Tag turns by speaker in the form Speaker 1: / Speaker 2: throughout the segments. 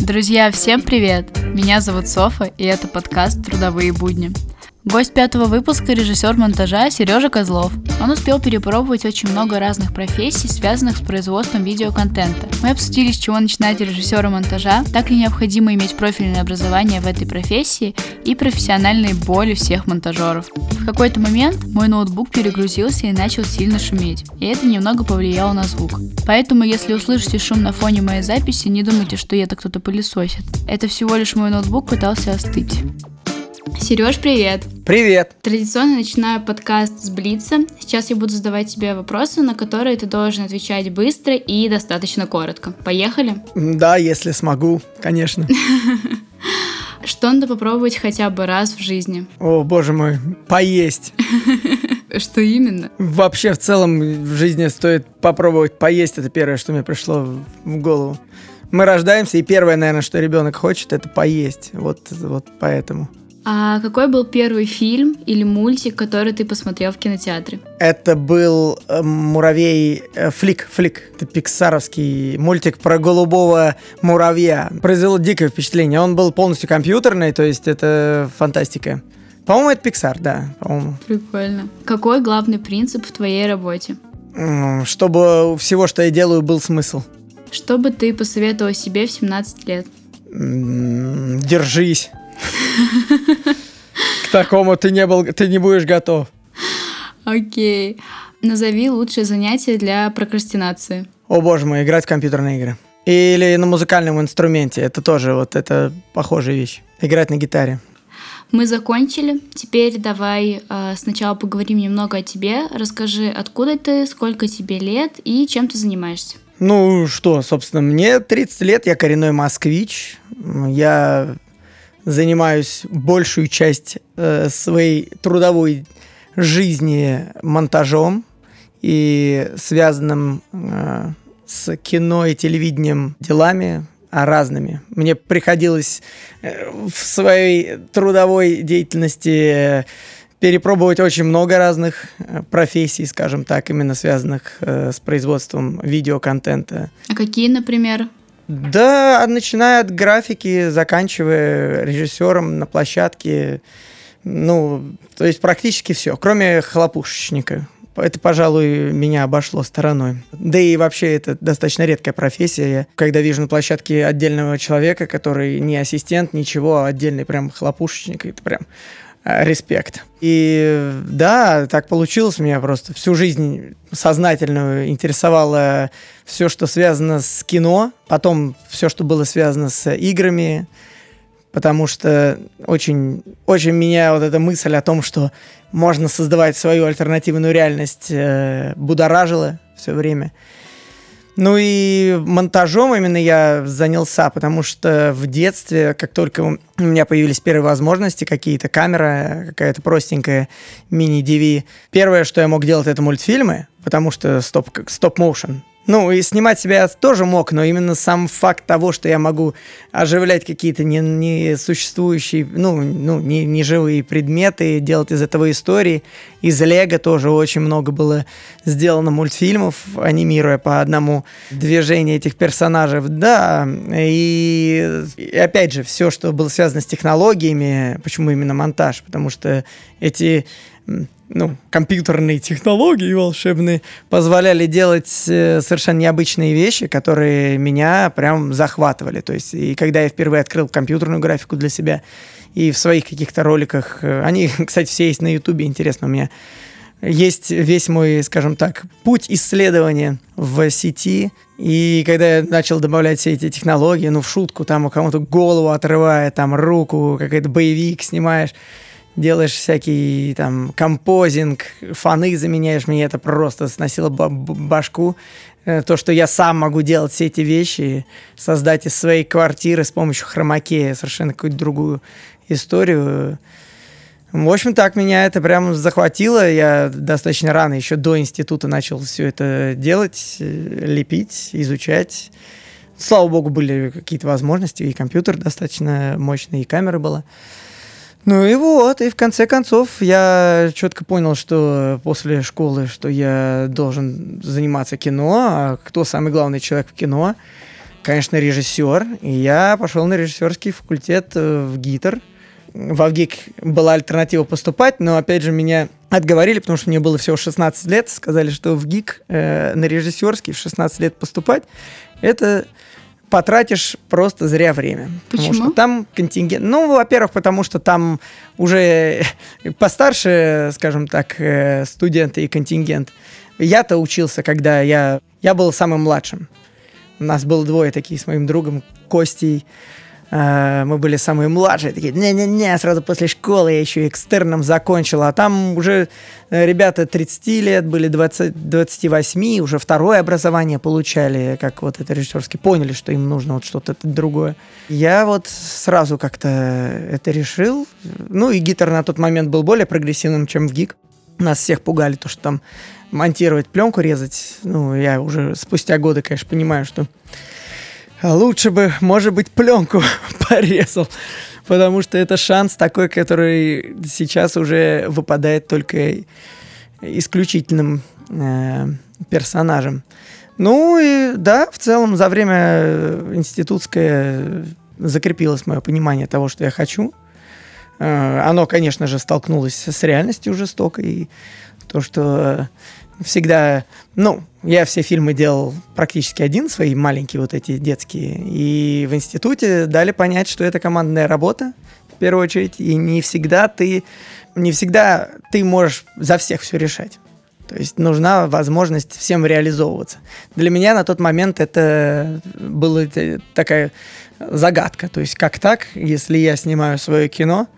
Speaker 1: Друзья, всем привет! Меня зовут Софа, и это подкаст «Трудовые будни». Гость пятого выпуска – режиссер монтажа Сережа Козлов. Он успел перепробовать очень много разных профессий, связанных с производством видеоконтента. Мы обсудили, с чего начинать режиссера монтажа, так ли необходимо иметь профильное образование в этой профессии и профессиональные боли всех монтажеров. В какой-то момент мой ноутбук перегрузился и начал сильно шуметь, и это немного повлияло на звук. Поэтому, если услышите шум на фоне моей записи, не думайте, что это кто-то пылесосит. Это всего лишь мой ноутбук пытался остыть. Сереж, привет!
Speaker 2: Привет!
Speaker 1: Традиционно начинаю подкаст с Блица. Сейчас я буду задавать тебе вопросы, на которые ты должен отвечать быстро и достаточно коротко. Поехали?
Speaker 2: Да, если смогу, конечно.
Speaker 1: Что надо попробовать хотя бы раз в жизни?
Speaker 2: О, боже мой, поесть.
Speaker 1: Что именно?
Speaker 2: Вообще, в целом, в жизни стоит попробовать поесть. Это первое, что мне пришло в голову. Мы рождаемся, и первое, наверное, что ребенок хочет, это поесть. Вот, вот поэтому.
Speaker 1: А какой был первый фильм или мультик, который ты посмотрел в кинотеатре?
Speaker 2: Это был э, муравей э, Флик, Флик. Это пиксаровский мультик про голубого муравья. Произвело дикое впечатление. Он был полностью компьютерный, то есть это фантастика. По-моему, это Pixar, да, по-моему.
Speaker 1: Прикольно. Какой главный принцип в твоей работе?
Speaker 2: Чтобы у всего, что я делаю, был смысл.
Speaker 1: Что бы ты посоветовал себе в 17 лет?
Speaker 2: Держись. К такому ты не, был, ты не будешь готов.
Speaker 1: Окей. Назови лучшее занятие для прокрастинации.
Speaker 2: О боже мой, играть в компьютерные игры. Или на музыкальном инструменте. Это тоже вот это похожая вещь. Играть на гитаре.
Speaker 1: Мы закончили. Теперь давай э, сначала поговорим немного о тебе. Расскажи, откуда ты, сколько тебе лет и чем ты занимаешься.
Speaker 2: Ну что, собственно, мне 30 лет, я коренной москвич. Я занимаюсь большую часть э, своей трудовой жизни монтажом и связанным э, с кино и телевидением делами а разными. Мне приходилось э, в своей трудовой деятельности перепробовать очень много разных э, профессий, скажем так, именно связанных э, с производством видеоконтента.
Speaker 1: А какие, например?
Speaker 2: Да, начиная от графики, заканчивая режиссером на площадке. Ну, то есть практически все, кроме хлопушечника. Это, пожалуй, меня обошло стороной. Да и вообще это достаточно редкая профессия. Я, когда вижу на площадке отдельного человека, который не ассистент, ничего, а отдельный прям хлопушечник, это прям респект. И да, так получилось. Меня просто всю жизнь сознательно интересовало все, что связано с кино, потом все, что было связано с играми, потому что очень, очень меня вот эта мысль о том, что можно создавать свою альтернативную реальность, э, будоражила все время. Ну и монтажом именно я занялся, потому что в детстве, как только у меня появились первые возможности, какие-то камера, какая-то простенькая мини-DV, первое, что я мог делать, это мультфильмы, потому что стоп-моушен. Стоп ну, и снимать себя я тоже мог, но именно сам факт того, что я могу оживлять какие-то несуществующие, не ну, ну не, не живые предметы, делать из этого истории. Из Лего тоже очень много было сделано мультфильмов, анимируя по одному движению этих персонажей. Да, и, и опять же, все, что было связано с технологиями, почему именно монтаж? Потому что эти ну, компьютерные технологии волшебные позволяли делать э, совершенно необычные вещи, которые меня прям захватывали. То есть, и когда я впервые открыл компьютерную графику для себя, и в своих каких-то роликах, э, они, кстати, все есть на Ютубе, интересно, у меня есть весь мой, скажем так, путь исследования в сети. И когда я начал добавлять все эти технологии, ну, в шутку, там у кого-то голову отрывает, там руку, какой-то боевик снимаешь, делаешь всякий там композинг, фаны заменяешь, мне это просто сносило башку. Э, то, что я сам могу делать все эти вещи, создать из своей квартиры с помощью хромакея совершенно какую-то другую историю. В общем, так меня это прям захватило. Я достаточно рано, еще до института, начал все это делать, э, лепить, изучать. Слава богу, были какие-то возможности, и компьютер достаточно мощный, и камера была. Ну и вот, и в конце концов я четко понял, что после школы, что я должен заниматься кино, а кто самый главный человек в кино? Конечно, режиссер. И я пошел на режиссерский факультет э, в ГИТР. В ВГИК была альтернатива поступать, но опять же меня отговорили, потому что мне было всего 16 лет. Сказали, что в ГИК э, на режиссерский в 16 лет поступать это потратишь просто зря время.
Speaker 1: Почему?
Speaker 2: Потому что там контингент... Ну, во-первых, потому что там уже постарше, скажем так, э, студенты и контингент. Я-то учился, когда я... Я был самым младшим. У нас было двое такие с моим другом Костей. Э, мы были самые младшие, такие, не-не-не, сразу после школы я еще экстерном закончил, а там уже э, ребята 30 лет, были 20, 28, уже второе образование получали, как вот это режиссерский, поняли, что им нужно вот что-то другое. Я вот сразу как-то это решил, ну и гитар на тот момент был более прогрессивным, чем в ГИК. Нас всех пугали то, что там монтировать пленку, резать. Ну, я уже спустя годы, конечно, понимаю, что лучше бы, может быть, пленку порезал, потому что это шанс такой, который сейчас уже выпадает только исключительным э, персонажем. Ну и да, в целом за время институтское закрепилось мое понимание того, что я хочу. Э, оно, конечно же, столкнулось с реальностью жестокой. И то, что всегда, ну, я все фильмы делал практически один, свои маленькие вот эти детские. И в институте дали понять, что это командная работа, в первую очередь, и не всегда ты, не всегда ты можешь за всех все решать. То есть нужна возможность всем реализовываться. Для меня на тот момент это была такая загадка. То есть как так, если я снимаю свое кино,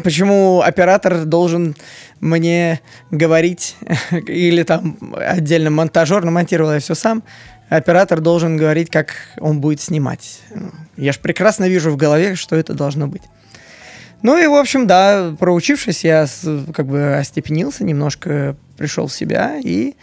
Speaker 2: почему оператор должен мне говорить, или там отдельно монтажер, намонтировал я все сам, оператор должен говорить, как он будет снимать. Я же прекрасно вижу в голове, что это должно быть. Ну и, в общем, да, проучившись, я как бы остепенился, немножко пришел в себя и,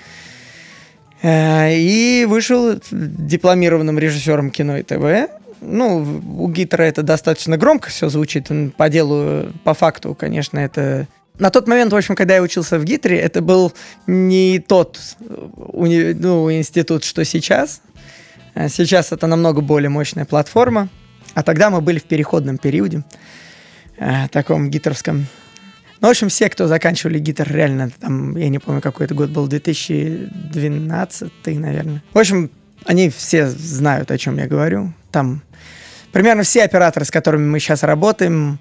Speaker 2: э, и вышел дипломированным режиссером кино и ТВ. Ну, у Гитера это достаточно громко все звучит, по делу, по факту, конечно, это на тот момент, в общем, когда я учился в Гитре, это был не тот уни... ну, институт, что сейчас. А сейчас это намного более мощная платформа. А тогда мы были в переходном периоде, э, таком гитровском. Ну, в общем, все, кто заканчивали гитар, реально, там, я не помню, какой это год был, 2012, наверное. В общем, они все знают, о чем я говорю. Там примерно все операторы, с которыми мы сейчас работаем,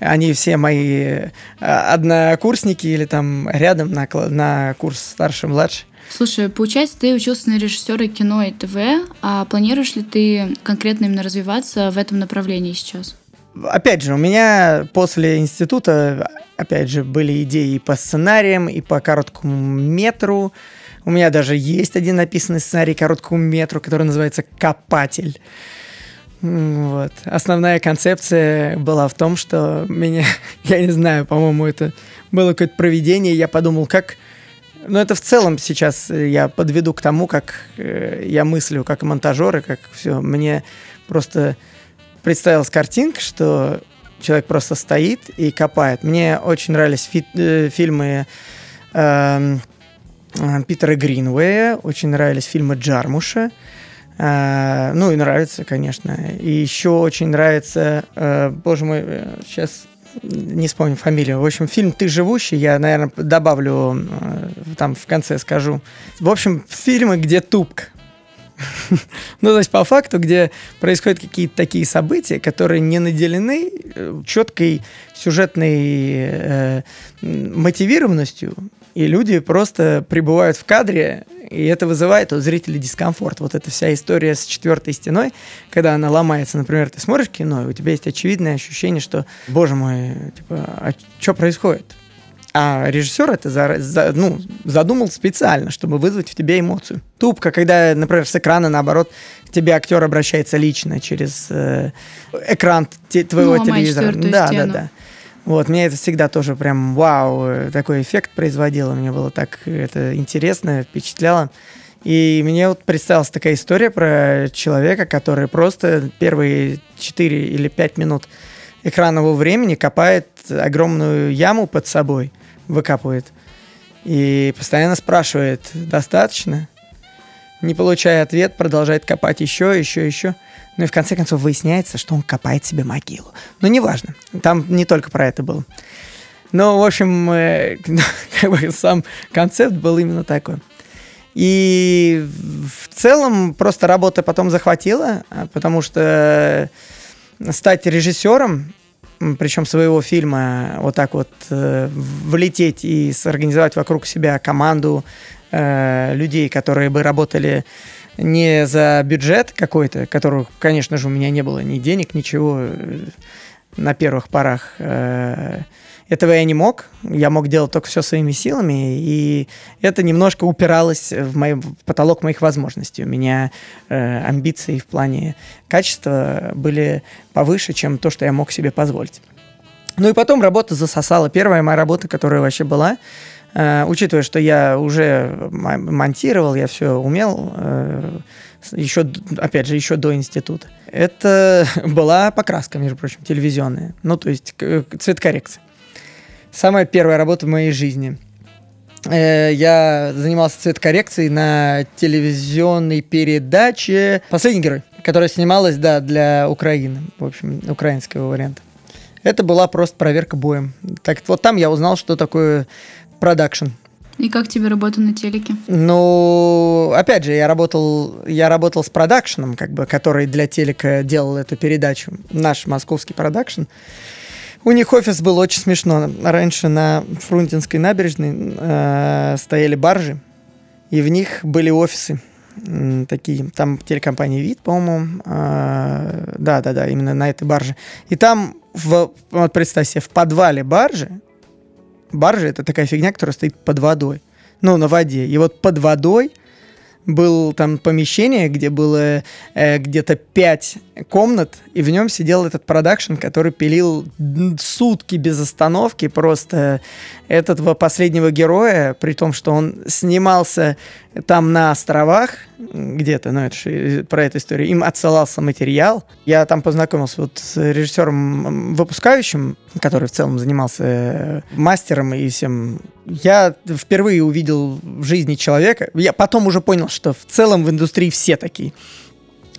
Speaker 2: они все мои э, однокурсники или там рядом на, на курс старше-младше.
Speaker 1: Слушай, получается, ты учился на режиссера кино и ТВ, а планируешь ли ты конкретно именно развиваться в этом направлении сейчас?
Speaker 2: Опять же, у меня после института, опять же, были идеи и по сценариям, и по короткому метру. У меня даже есть один написанный сценарий короткому метру, который называется «Копатель». Вот. Основная концепция была в том, что меня, я не знаю, по-моему, это было какое-то проведение. Я подумал, как... Ну, это в целом сейчас я подведу к тому, как э, я мыслю как монтажер, и как все. Мне просто представилась картинка, что человек просто стоит и копает. Мне очень нравились фи- э, фильмы э, Питера Гринвея, очень нравились фильмы Джармуша. Ну и нравится, конечно. И еще очень нравится, э, боже мой, сейчас э, не вспомню фамилию. В общем, фильм «Ты живущий», я, наверное, добавлю, э, там в конце скажу. В общем, фильмы, где тупка. ну, то есть, по факту, где происходят какие-то такие события, которые не наделены четкой сюжетной э, мотивированностью, и люди просто пребывают в кадре, и это вызывает у зрителей дискомфорт. Вот эта вся история с четвертой стеной, когда она ломается, например, ты смотришь кино, и у тебя есть очевидное ощущение, что, боже мой, типа, а что происходит? А режиссер это за, за, ну, задумал специально, чтобы вызвать в тебе эмоцию. Тупка, когда, например, с экрана, наоборот, к тебе актер обращается лично через э, экран те, твоего ну, телевизора. Да, стену. да, да. Вот, мне это всегда тоже прям вау, э, такой эффект производило. Мне было так это интересно, впечатляло. И мне вот представилась такая история про человека, который просто первые 4 или 5 минут экранного времени копает огромную яму под собой, выкапывает. И постоянно спрашивает, достаточно? Не получая ответ, продолжает копать еще, еще, еще. Ну и в конце концов выясняется, что он копает себе могилу. Но неважно, там не только про это было. Но, в общем, э, как бы сам концепт был именно такой. И в целом просто работа потом захватила, а, потому что стать режиссером, причем своего фильма, вот так вот э, влететь и сорганизовать вокруг себя команду э, людей, которые бы работали не за бюджет какой-то, которого, конечно же, у меня не было ни денег, ничего э, на первых порах. Э, этого я не мог. Я мог делать только все своими силами, и это немножко упиралось в, мой, в потолок моих возможностей. У меня э, амбиции в плане качества были повыше, чем то, что я мог себе позволить. Ну и потом работа засосала. Первая моя работа, которая вообще была, учитывая, что я уже монтировал, я все умел, э, еще, опять же, еще до института. Это была покраска, между прочим, телевизионная. Ну, то есть цветкоррекция. Самая первая работа в моей жизни. Э, я занимался цветокоррекцией на телевизионной передаче «Последний герой», которая снималась, да, для Украины, в общем, украинского варианта. Это была просто проверка боем. Так вот там я узнал, что такое продакшн.
Speaker 1: И как тебе работа на телеке?
Speaker 2: Ну, опять же, я работал, я работал с продакшеном, как бы, который для телека делал эту передачу. Наш московский продакшн. У них офис был очень смешно. Раньше на Фрунтинской набережной э, стояли баржи, и в них были офисы э, такие. Там телекомпания «Вид», по-моему. Э, да, да, да, именно на этой барже. И там, в, вот представь себе, в подвале баржи, баржа — это такая фигня, которая стоит под водой. Ну, на воде. И вот под водой — был там помещение, где было э, где-то пять комнат, и в нем сидел этот продакшн, который пилил сутки без остановки просто этого последнего героя, при том, что он снимался там на островах где-то, ну это же про эту историю, им отсылался материал. Я там познакомился вот с режиссером выпускающим, который в целом занимался э, мастером и всем. Я впервые увидел в жизни человека, я потом уже понял, что в целом в индустрии все такие.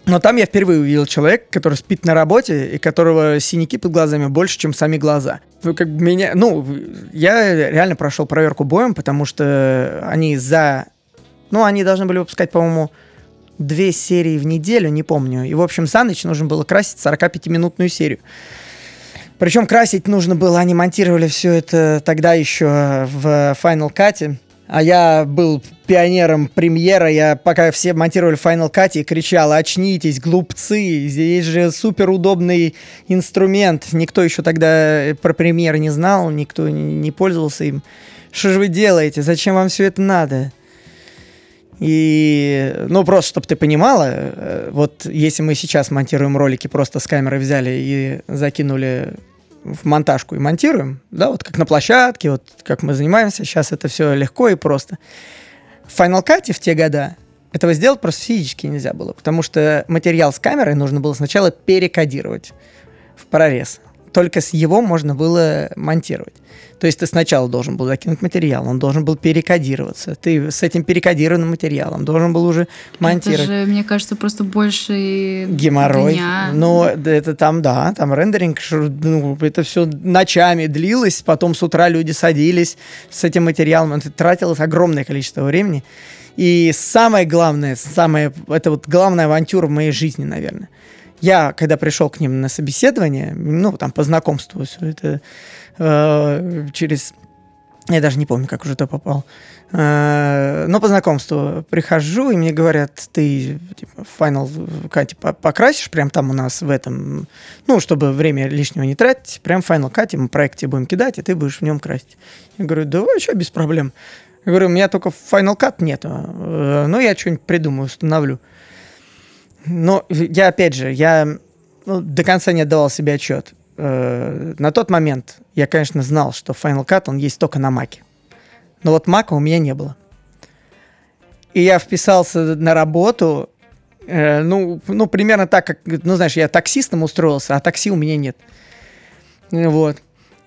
Speaker 2: Но там я впервые увидел человека, который спит на работе и которого синяки под глазами больше, чем сами глаза. Ну, как меня, ну, я реально прошел проверку боем, потому что они за ну, они должны были выпускать, по-моему, две серии в неделю, не помню. И, в общем, за ночь нужно было красить 45-минутную серию. Причем красить нужно было, они монтировали все это тогда еще в Final Cut. А я был пионером премьера, я пока все монтировали Final Cut и кричал, очнитесь, глупцы, здесь же супер удобный инструмент. Никто еще тогда про премьер не знал, никто не пользовался им. Что же вы делаете? Зачем вам все это надо? И, ну, просто, чтобы ты понимала, э, вот если мы сейчас монтируем ролики, просто с камеры взяли и закинули в монтажку и монтируем, да, вот как на площадке, вот как мы занимаемся, сейчас это все легко и просто. В Final Cut в те года этого сделать просто физически нельзя было, потому что материал с камерой нужно было сначала перекодировать в прорез. Только с его можно было монтировать. То есть ты сначала должен был закинуть материал, он должен был перекодироваться. Ты с этим перекодированным материалом должен был уже монтировать.
Speaker 1: Это же, мне кажется, просто больше
Speaker 2: геморрой. Дня. Но это там, да, там рендеринг, ну, это все ночами длилось, потом с утра люди садились с этим материалом, это тратилось огромное количество времени. И самое главное, самое, это вот главная авантюра в моей жизни, наверное. Я, когда пришел к ним на собеседование, ну, там, по знакомству, все это э, через... Я даже не помню, как уже туда попал. Э, но по знакомству прихожу, и мне говорят, ты типа, Final Cut типа, покрасишь прям там у нас в этом, ну, чтобы время лишнего не тратить, прям Final Cut мы проект тебе будем кидать, и ты будешь в нем красить. Я говорю, да вообще без проблем. Я говорю, у меня только Final Cut нет, э, но я что-нибудь придумаю, установлю. Но я, опять же, я ну, до конца не отдавал себе отчет. Э, на тот момент я, конечно, знал, что Final Cut, он есть только на Маке. Но вот Мака у меня не было. И я вписался на работу, э, ну, ну, примерно так, как, ну, знаешь, я таксистом устроился, а такси у меня нет. Вот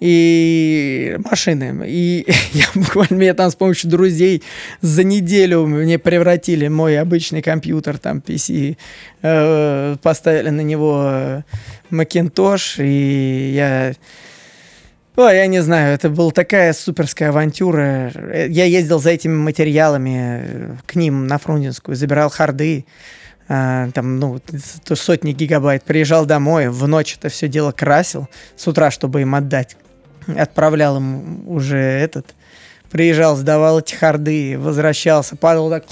Speaker 2: и машины. И я буквально меня там с помощью друзей за неделю мне превратили мой обычный компьютер, там PC, э, поставили на него Macintosh, и я... Ой, я не знаю, это была такая суперская авантюра. Я ездил за этими материалами к ним на Фрунзенскую, забирал харды, а, там, ну, сотни гигабайт, приезжал домой, в ночь это все дело красил, с утра, чтобы им отдать отправлял им уже этот, приезжал, сдавал эти харды, возвращался, падал так,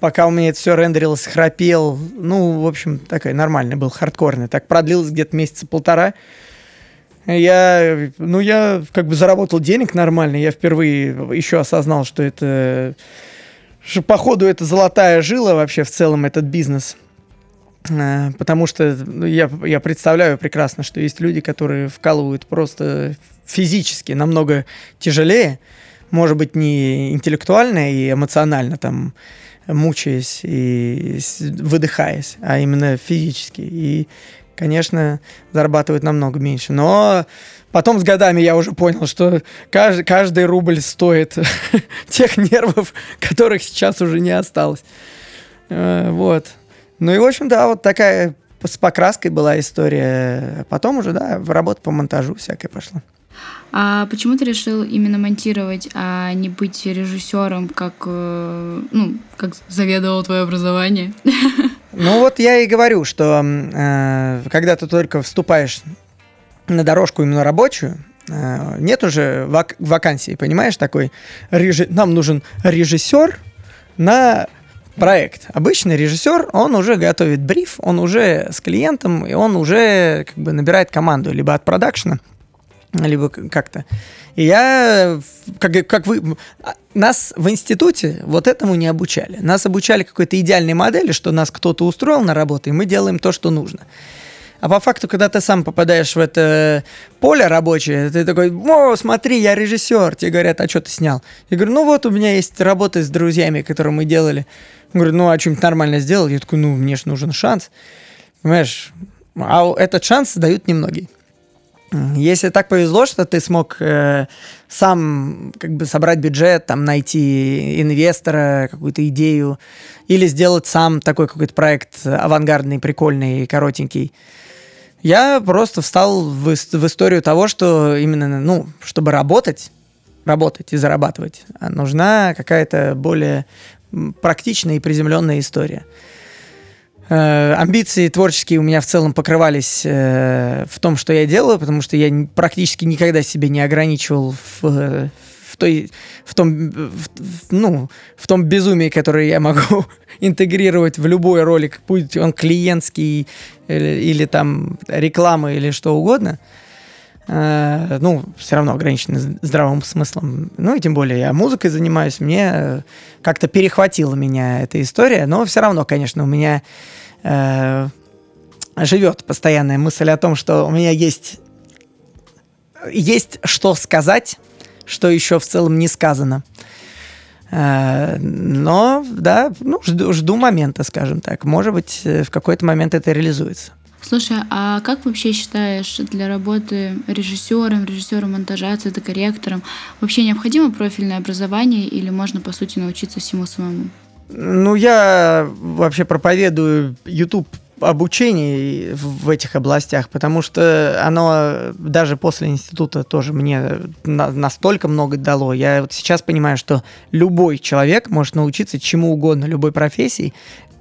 Speaker 2: пока у меня это все рендерилось, храпел. Ну, в общем, такой нормальный был, хардкорный. Так продлилось где-то месяца полтора. Я, ну, я как бы заработал денег нормально. Я впервые еще осознал, что это, что походу это золотая жила вообще в целом этот бизнес. Э, потому что ну, я, я представляю прекрасно, что есть люди, которые вкалывают просто физически намного тяжелее, может быть, не интеллектуально и эмоционально, там, мучаясь и выдыхаясь, а именно физически. И, конечно, зарабатывают намного меньше. Но потом с годами я уже понял, что каждый, каждый рубль стоит тех нервов, которых сейчас уже не осталось. Э, вот. Ну и, в общем, да, вот такая с покраской была история. Потом уже, да, в работу по монтажу всякое пошло.
Speaker 1: А почему ты решил именно монтировать, а не быть режиссером, как, э, ну, как заведовало твое образование?
Speaker 2: Ну вот я и говорю, что э, когда ты только вступаешь на дорожку именно рабочую, э, нет уже вак- вакансии, понимаешь, такой, режи- нам нужен режиссер на проект. Обычный режиссер, он уже готовит бриф, он уже с клиентом, и он уже как бы набирает команду либо от продакшена, либо как-то. И я, как, как вы, а, нас в институте вот этому не обучали. Нас обучали какой-то идеальной модели, что нас кто-то устроил на работу, и мы делаем то, что нужно. А по факту, когда ты сам попадаешь в это поле рабочее, ты такой, о, смотри, я режиссер. Тебе говорят, а что ты снял? Я говорю, ну вот у меня есть работа с друзьями, которые мы делали. Говорю, ну а что-нибудь нормально сделал? Я такой, ну мне же нужен шанс. Понимаешь? А этот шанс дают немногие. Если так повезло, что ты смог э, сам как бы собрать бюджет, там найти инвестора, какую-то идею, или сделать сам такой какой-то проект авангардный, прикольный, коротенький, я просто встал в, в историю того, что именно, ну, чтобы работать, работать и зарабатывать, нужна какая-то более практичная и приземленная история. Э, амбиции творческие у меня в целом покрывались э, в том, что я делаю, потому что я практически никогда себе не ограничивал в, в, той, в, том, в, ну, в том безумии, которое я могу интегрировать в любой ролик, будь он клиентский или, или там реклама или что угодно. Э, ну, все равно ограничены здравым смыслом. Ну, и тем более я музыкой занимаюсь, мне как-то перехватила меня эта история, но все равно, конечно, у меня э, живет постоянная мысль о том, что у меня есть, есть что сказать, что еще в целом не сказано. Э, но, да, ну, жду, жду момента, скажем так. Может быть, в какой-то момент это реализуется.
Speaker 1: Слушай, а как вообще считаешь для работы режиссером, режиссером монтажа, цветокорректором вообще необходимо профильное образование или можно, по сути, научиться всему самому?
Speaker 2: Ну, я вообще проповедую YouTube обучение в этих областях, потому что оно даже после института тоже мне настолько много дало. Я вот сейчас понимаю, что любой человек может научиться чему угодно, любой профессии,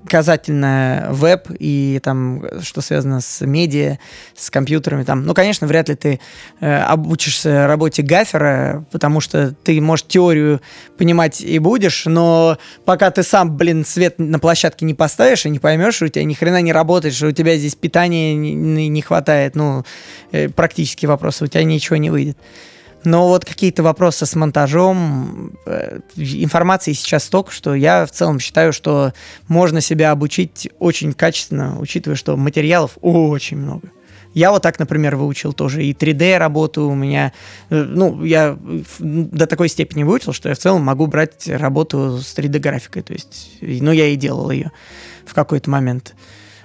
Speaker 2: касательно веб и там, что связано с медиа, с компьютерами там. Ну, конечно, вряд ли ты э, обучишься работе гафера, потому что ты, может, теорию понимать и будешь, но пока ты сам, блин, свет на площадке не поставишь и не поймешь, у тебя ни хрена не работает, что у тебя здесь питания не, не хватает, ну, э, практически вопросы, у тебя ничего не выйдет. Но вот какие-то вопросы с монтажом, э, информации сейчас столько, что я в целом считаю, что можно себя обучить очень качественно, учитывая, что материалов очень много. Я вот так, например, выучил тоже и 3D работу у меня. Э, ну, я до такой степени выучил, что я в целом могу брать работу с 3D графикой. То есть, ну, я и делал ее в какой-то момент.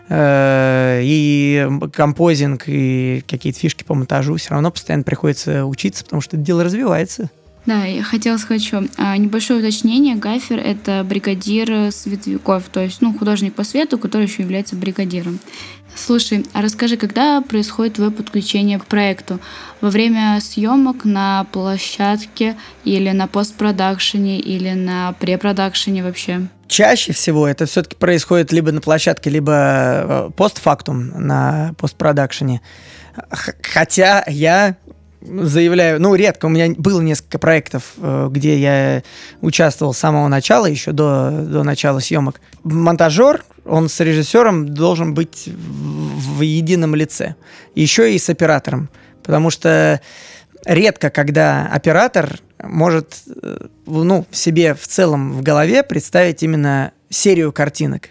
Speaker 2: Э, и композинг, и какие-то фишки по монтажу, все равно постоянно приходится учиться, потому что это дело развивается.
Speaker 1: Да, я хотела сказать еще а, небольшое уточнение. Гафер — это бригадир световиков, то есть ну, художник по свету, который еще является бригадиром. Слушай, а расскажи, когда происходит твое подключение к проекту? Во время съемок на площадке или на постпродакшене или на препродакшене вообще?
Speaker 2: Чаще всего это все-таки происходит либо на площадке, либо э, постфактум на постпродакшене. Хотя я заявляю, ну, редко, у меня было несколько проектов, э, где я участвовал с самого начала, еще до, до начала съемок. Монтажер, он с режиссером должен быть в, в едином лице. Еще и с оператором. Потому что редко, когда оператор может э, ну, в себе в целом в голове представить именно серию картинок.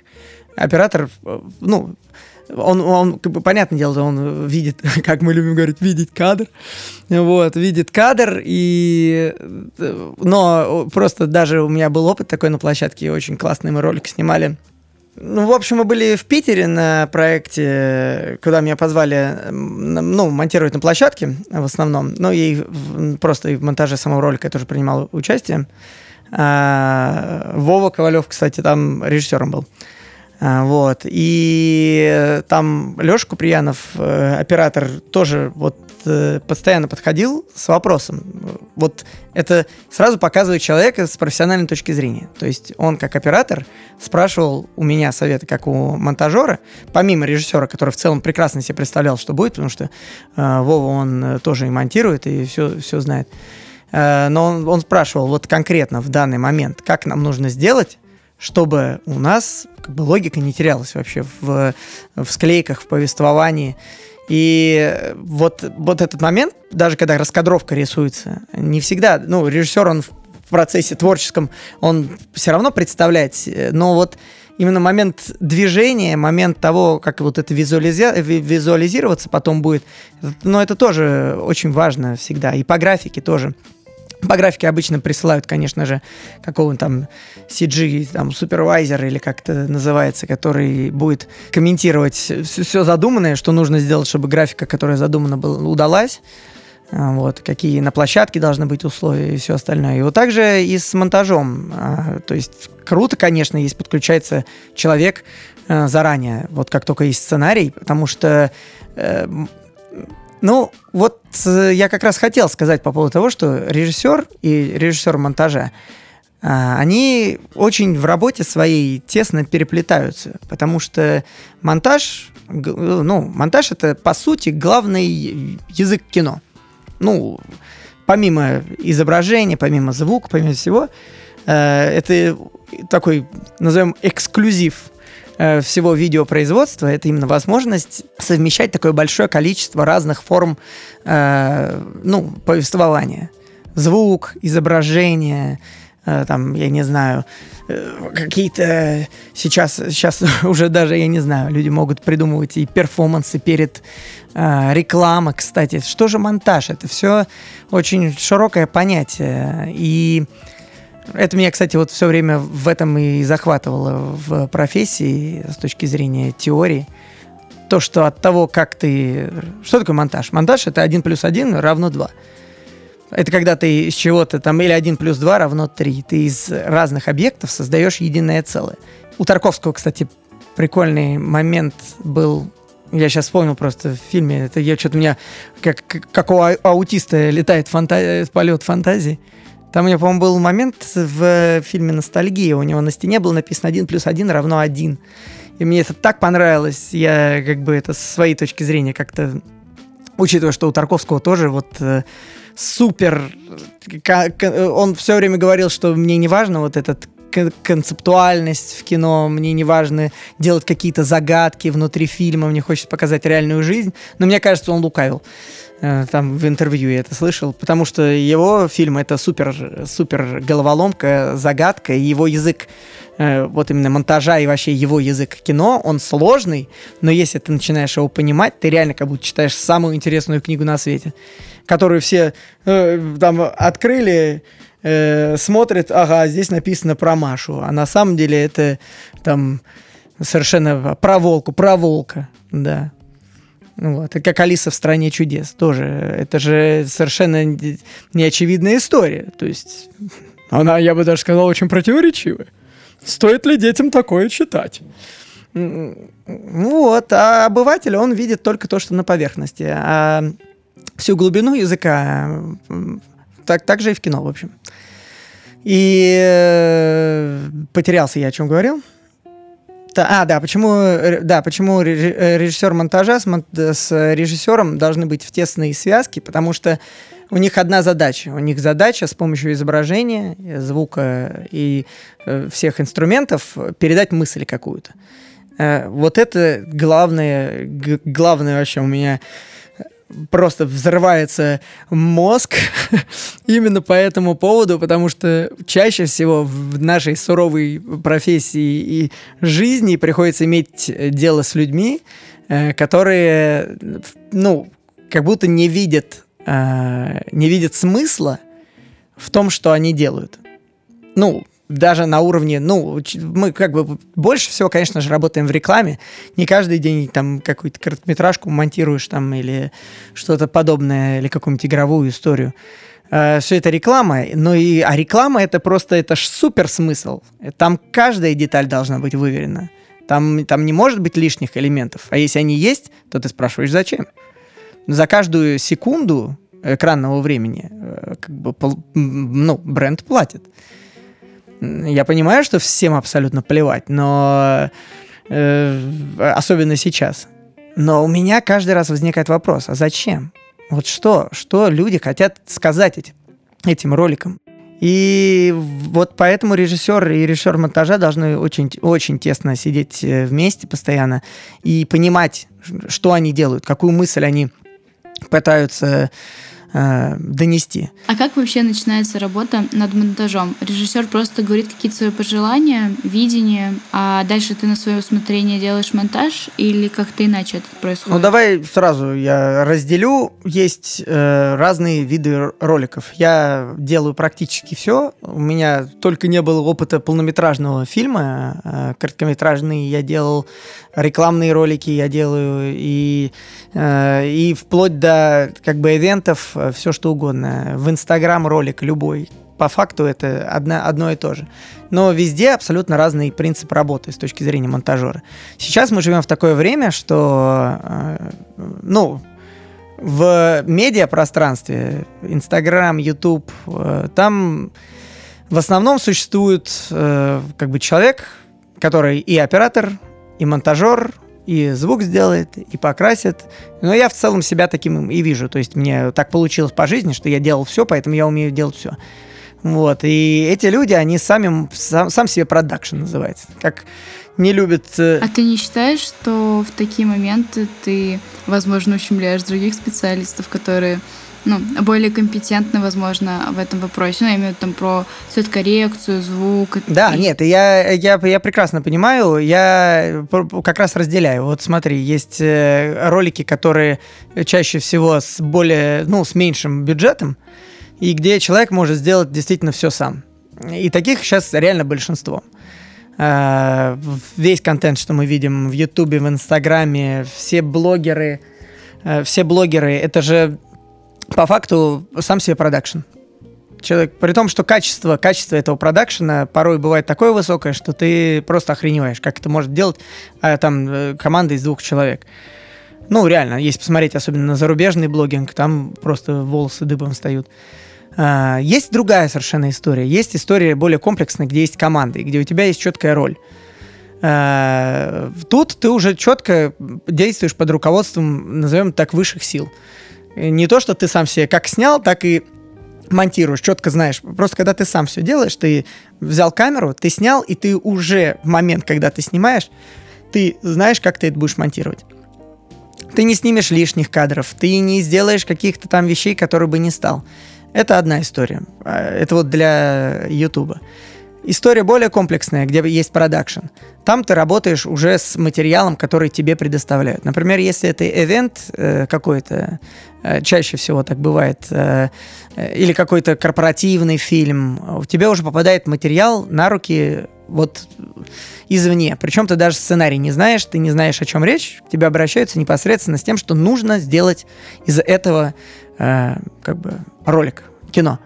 Speaker 2: Оператор, э, ну, он, он как бы, понятное дело, он видит, как мы любим говорить, видит кадр, вот, видит кадр, и, но просто даже у меня был опыт такой на площадке, очень классный мы ролик снимали, ну, в общем, мы были в Питере на проекте, куда меня позвали, ну, монтировать на площадке в основном, ну, и просто и в монтаже самого ролика я тоже принимал участие. А, Вова Ковалев, кстати, там режиссером был. А, вот. И там Леша Куприянов, э, оператор, тоже вот постоянно подходил с вопросом. Вот это сразу показывает человека с профессиональной точки зрения. То есть он, как оператор, спрашивал у меня советы, как у монтажера, помимо режиссера, который в целом прекрасно себе представлял, что будет, потому что э, Вова, он тоже и монтирует, и все, все знает. Э, но он, он спрашивал вот конкретно в данный момент, как нам нужно сделать, чтобы у нас как бы, логика не терялась вообще в, в склейках, в повествовании. И вот, вот этот момент, даже когда раскадровка рисуется, не всегда, ну, режиссер, он в процессе творческом, он все равно представляет, но вот именно момент движения, момент того, как вот это визуализи... визуализироваться потом будет, ну, это тоже очень важно всегда, и по графике тоже. По графике обычно присылают, конечно же, какого-нибудь там CG, там, супервайзер или как это называется, который будет комментировать все задуманное, что нужно сделать, чтобы графика, которая задумана, была, удалась. А, вот, какие на площадке должны быть условия и все остальное. И вот также и с монтажом. А, то есть круто, конечно, если подключается человек а, заранее, вот как только есть сценарий, потому что э, ну, вот э, я как раз хотел сказать по поводу того, что режиссер и режиссер монтажа, а, они очень в работе своей тесно переплетаются, потому что монтаж, ну, монтаж это по сути главный язык кино. Ну, помимо изображения, помимо звука, помимо всего, э, это такой, назовем, эксклюзив Э, всего видеопроизводства, это именно возможность совмещать такое большое количество разных форм э, ну, повествования. Звук, изображение, э, там, я не знаю, какие-то сейчас, сейчас уже даже, я не знаю, люди могут придумывать и перформансы перед рекламой, кстати. Что же монтаж? Это все очень широкое понятие. И это меня, кстати, вот все время в этом и захватывало в профессии с точки зрения теории. То, что от того, как ты... Что такое монтаж? Монтаж — это 1 плюс 1 равно 2. Это когда ты из чего-то там или 1 плюс 2 равно 3. Ты из разных объектов создаешь единое целое. У Тарковского, кстати, прикольный момент был я сейчас вспомнил просто в фильме. Это я что-то у меня как, как у аутиста летает фанта... полет фантазии. Там у него, по-моему, был момент в фильме «Ностальгия». У него на стене было написано «1 плюс 1 равно 1». И мне это так понравилось. Я как бы это с своей точки зрения как-то... Учитывая, что у Тарковского тоже вот э, супер... Он все время говорил, что мне не важно вот этот концептуальность в кино, мне не важно делать какие-то загадки внутри фильма, мне хочется показать реальную жизнь, но мне кажется, он лукавил. Э, там в интервью я это слышал, потому что его фильм это супер, супер головоломка, загадка, и его язык, э, вот именно монтажа и вообще его язык кино, он сложный, но если ты начинаешь его понимать, ты реально как будто читаешь самую интересную книгу на свете, которую все э, там открыли, э, смотрят, ага, здесь написано про Машу, а на самом деле это там Совершенно про волку, про волка, да. Вот. И как Алиса в стране чудес тоже. Это же совершенно неочевидная история. То есть она, я бы даже сказал, очень противоречивая. Стоит ли детям такое читать? Вот, а обыватель, он видит только то, что на поверхности. А всю глубину языка так, так же и в кино, в общем. И э, потерялся я, о чем говорил. А, да, почему, да, почему режиссер монтажа с, с режиссером должны быть в тесной связке, потому что у них одна задача. У них задача с помощью изображения, звука и э, всех инструментов передать мысль какую-то. Э, вот это главное, главное вообще у меня просто взрывается мозг именно по этому поводу, потому что чаще всего в нашей суровой профессии и жизни приходится иметь дело с людьми, э, которые, ну, как будто не видят, э, не видят смысла в том, что они делают. Ну, даже на уровне, ну, мы как бы больше всего, конечно же, работаем в рекламе. Не каждый день там какую-то короткометражку монтируешь там или что-то подобное, или какую-нибудь игровую историю. Э, все это реклама, но и, а реклама это просто, это ж супер смысл. Там каждая деталь должна быть выверена. Там, там не может быть лишних элементов. А если они есть, то ты спрашиваешь, зачем? За каждую секунду экранного времени э, как бы, ну, бренд платит. Я понимаю, что всем абсолютно плевать, но э, особенно сейчас. Но у меня каждый раз возникает вопрос, а зачем? Вот что, что люди хотят сказать этим, этим роликом? И вот поэтому режиссер и режиссер монтажа должны очень, очень тесно сидеть э, вместе постоянно и понимать, что они делают, какую мысль они пытаются э, донести.
Speaker 1: А как вообще начинается работа над монтажом? Режиссер просто говорит какие-то свои пожелания, видение, а дальше ты на свое усмотрение делаешь монтаж или как-то иначе это происходит?
Speaker 2: Ну давай сразу я разделю. Есть э, разные виды роликов. Я делаю практически все. У меня только не было опыта полнометражного фильма. Э, короткометражный я делал, рекламные ролики я делаю и, э, и вплоть до как бы ивентов Э, все что угодно. В Инстаграм ролик любой. По факту это одно, одно и то же. Но везде абсолютно разный принцип работы с точки зрения монтажера. Сейчас мы живем в такое время, что, э, ну, в медиапространстве, Инстаграм, Ютуб, э, там в основном существует как бы человек, который и оператор, и монтажер, и звук сделает, и покрасит. Но я в целом себя таким и вижу. То есть мне так получилось по жизни, что я делал все, поэтому я умею делать все. Вот. И эти люди, они сами, сам, сам себе продакшн называется. Как не любят...
Speaker 1: Э, а ты не считаешь, что в такие моменты ты, возможно, ущемляешь других специалистов, которые ну, более компетентны, возможно, в этом вопросе. Ну, я имею в виду там про цветкоррекцию, звук.
Speaker 2: Да, и... нет, я, я, я прекрасно понимаю, я как раз разделяю. Вот смотри, есть э, ролики, которые чаще всего с более, ну, с меньшим бюджетом, и где человек может сделать действительно все сам. И таких сейчас реально большинство. Э, весь контент, что мы видим в Ютубе, в Инстаграме, все блогеры, э, все блогеры, это же по факту сам себе продакшн. Человек, при том, что качество, качество этого продакшена порой бывает такое высокое, что ты просто охреневаешь, как это может делать а, там э, команда из двух человек. Ну, реально, если посмотреть особенно на зарубежный блогинг, там просто волосы дыбом встают. Есть другая совершенно история. Есть история более комплексная, где есть команды, где у тебя есть четкая роль. А, тут ты уже четко действуешь под руководством, назовем так, высших сил. Не то, что ты сам себе как снял, так и монтируешь, четко знаешь. Просто когда ты сам все делаешь, ты взял камеру, ты снял, и ты уже в момент, когда ты снимаешь, ты знаешь, как ты это будешь монтировать. Ты не снимешь лишних кадров, ты не сделаешь каких-то там вещей, которые бы не стал. Это одна история. А, это вот для Ютуба. История более комплексная, где есть продакшн. Там ты работаешь уже с материалом, который тебе предоставляют. Например, если это ивент э, какой-то, э, чаще всего так бывает, э или какой-то корпоративный фильм, у тебя уже попадает материал на руки вот извне. Причем ты даже сценарий не знаешь, ты не знаешь, о чем речь, к тебе обращаются непосредственно с тем, что нужно сделать из этого э, как бы ролик, кино.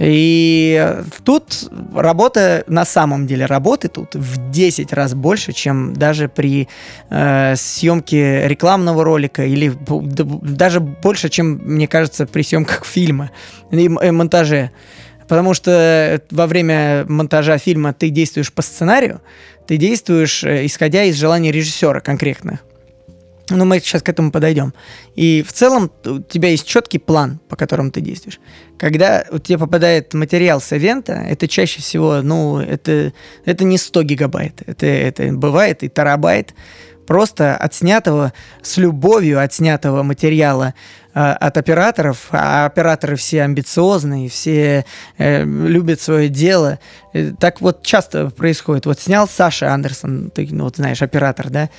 Speaker 2: И тут работа, на самом деле, работы тут в 10 раз больше, чем даже при э, съемке рекламного ролика или даже больше, чем, мне кажется, при съемках фильма и монтаже. Потому что во время монтажа фильма ты действуешь по сценарию, ты действуешь, э, исходя из желаний режиссера конкретных. Но мы сейчас к этому подойдем. И в целом у тебя есть четкий план, по которому ты действуешь. Когда у тебя попадает материал с ивента, это чаще всего, ну, это, это не 100 гигабайт. Это, это бывает и терабайт просто отснятого с любовью отснятого материала э, от операторов, а операторы все амбициозные, все э, любят свое дело. Э, так вот часто происходит. Вот снял Саша Андерсон, ты ну, вот знаешь, оператор, да,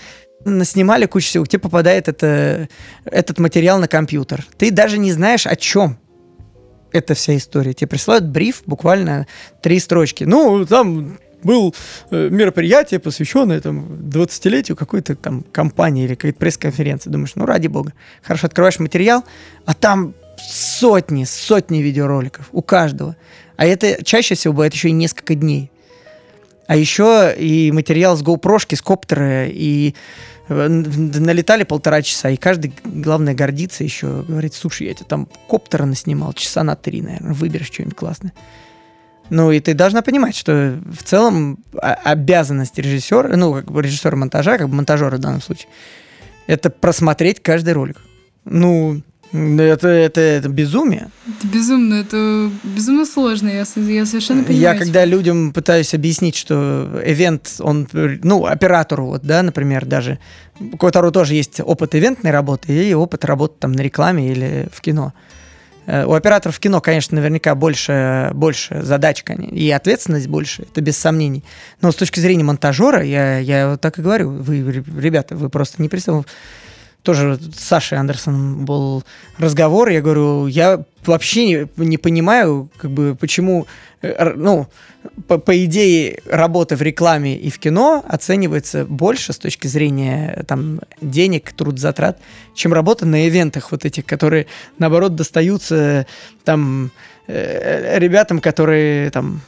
Speaker 2: наснимали кучу всего, тебе попадает это, этот материал на компьютер. Ты даже не знаешь, о чем эта вся история. Тебе присылают бриф, буквально три строчки. Ну, там был э, мероприятие, посвященное там 20-летию какой-то там компании или какой-то пресс-конференции. Думаешь, ну ради бога. Хорошо, открываешь материал, а там сотни, сотни видеороликов у каждого. А это чаще всего бывает еще и несколько дней. А еще и материал с GoPro, с коптера, и э, налетали полтора часа, и каждый, главное, гордится еще, говорит, слушай, я тебе там коптера наснимал, часа на три, наверное, выберешь что-нибудь классное. Ну, и ты должна понимать, что в целом обязанность режиссера, ну, как бы режиссера монтажа, как бы монтажера в данном случае, это просмотреть каждый ролик. Ну, ну, это, это, это безумие.
Speaker 1: Это безумно, это безумно сложно, я, я совершенно понимаю.
Speaker 2: Я когда людям пытаюсь объяснить, что ивент, он, ну, оператору, вот, да, например, даже, у которого тоже есть опыт ивентной работы и опыт работы там на рекламе или в кино. У операторов кино, конечно, наверняка больше, больше задач и ответственность больше, это без сомнений. Но с точки зрения монтажера, я, я вот так и говорю, вы, ребята, вы просто не представляете тоже с Сашей Андерсоном был разговор, я говорю, я вообще не, не понимаю, как бы, почему, э, ну, по, по идее, работа в рекламе и в кино оценивается больше с точки зрения там денег, труд, затрат, чем работа на ивентах вот этих, которые, наоборот, достаются там э, ребятам, которые там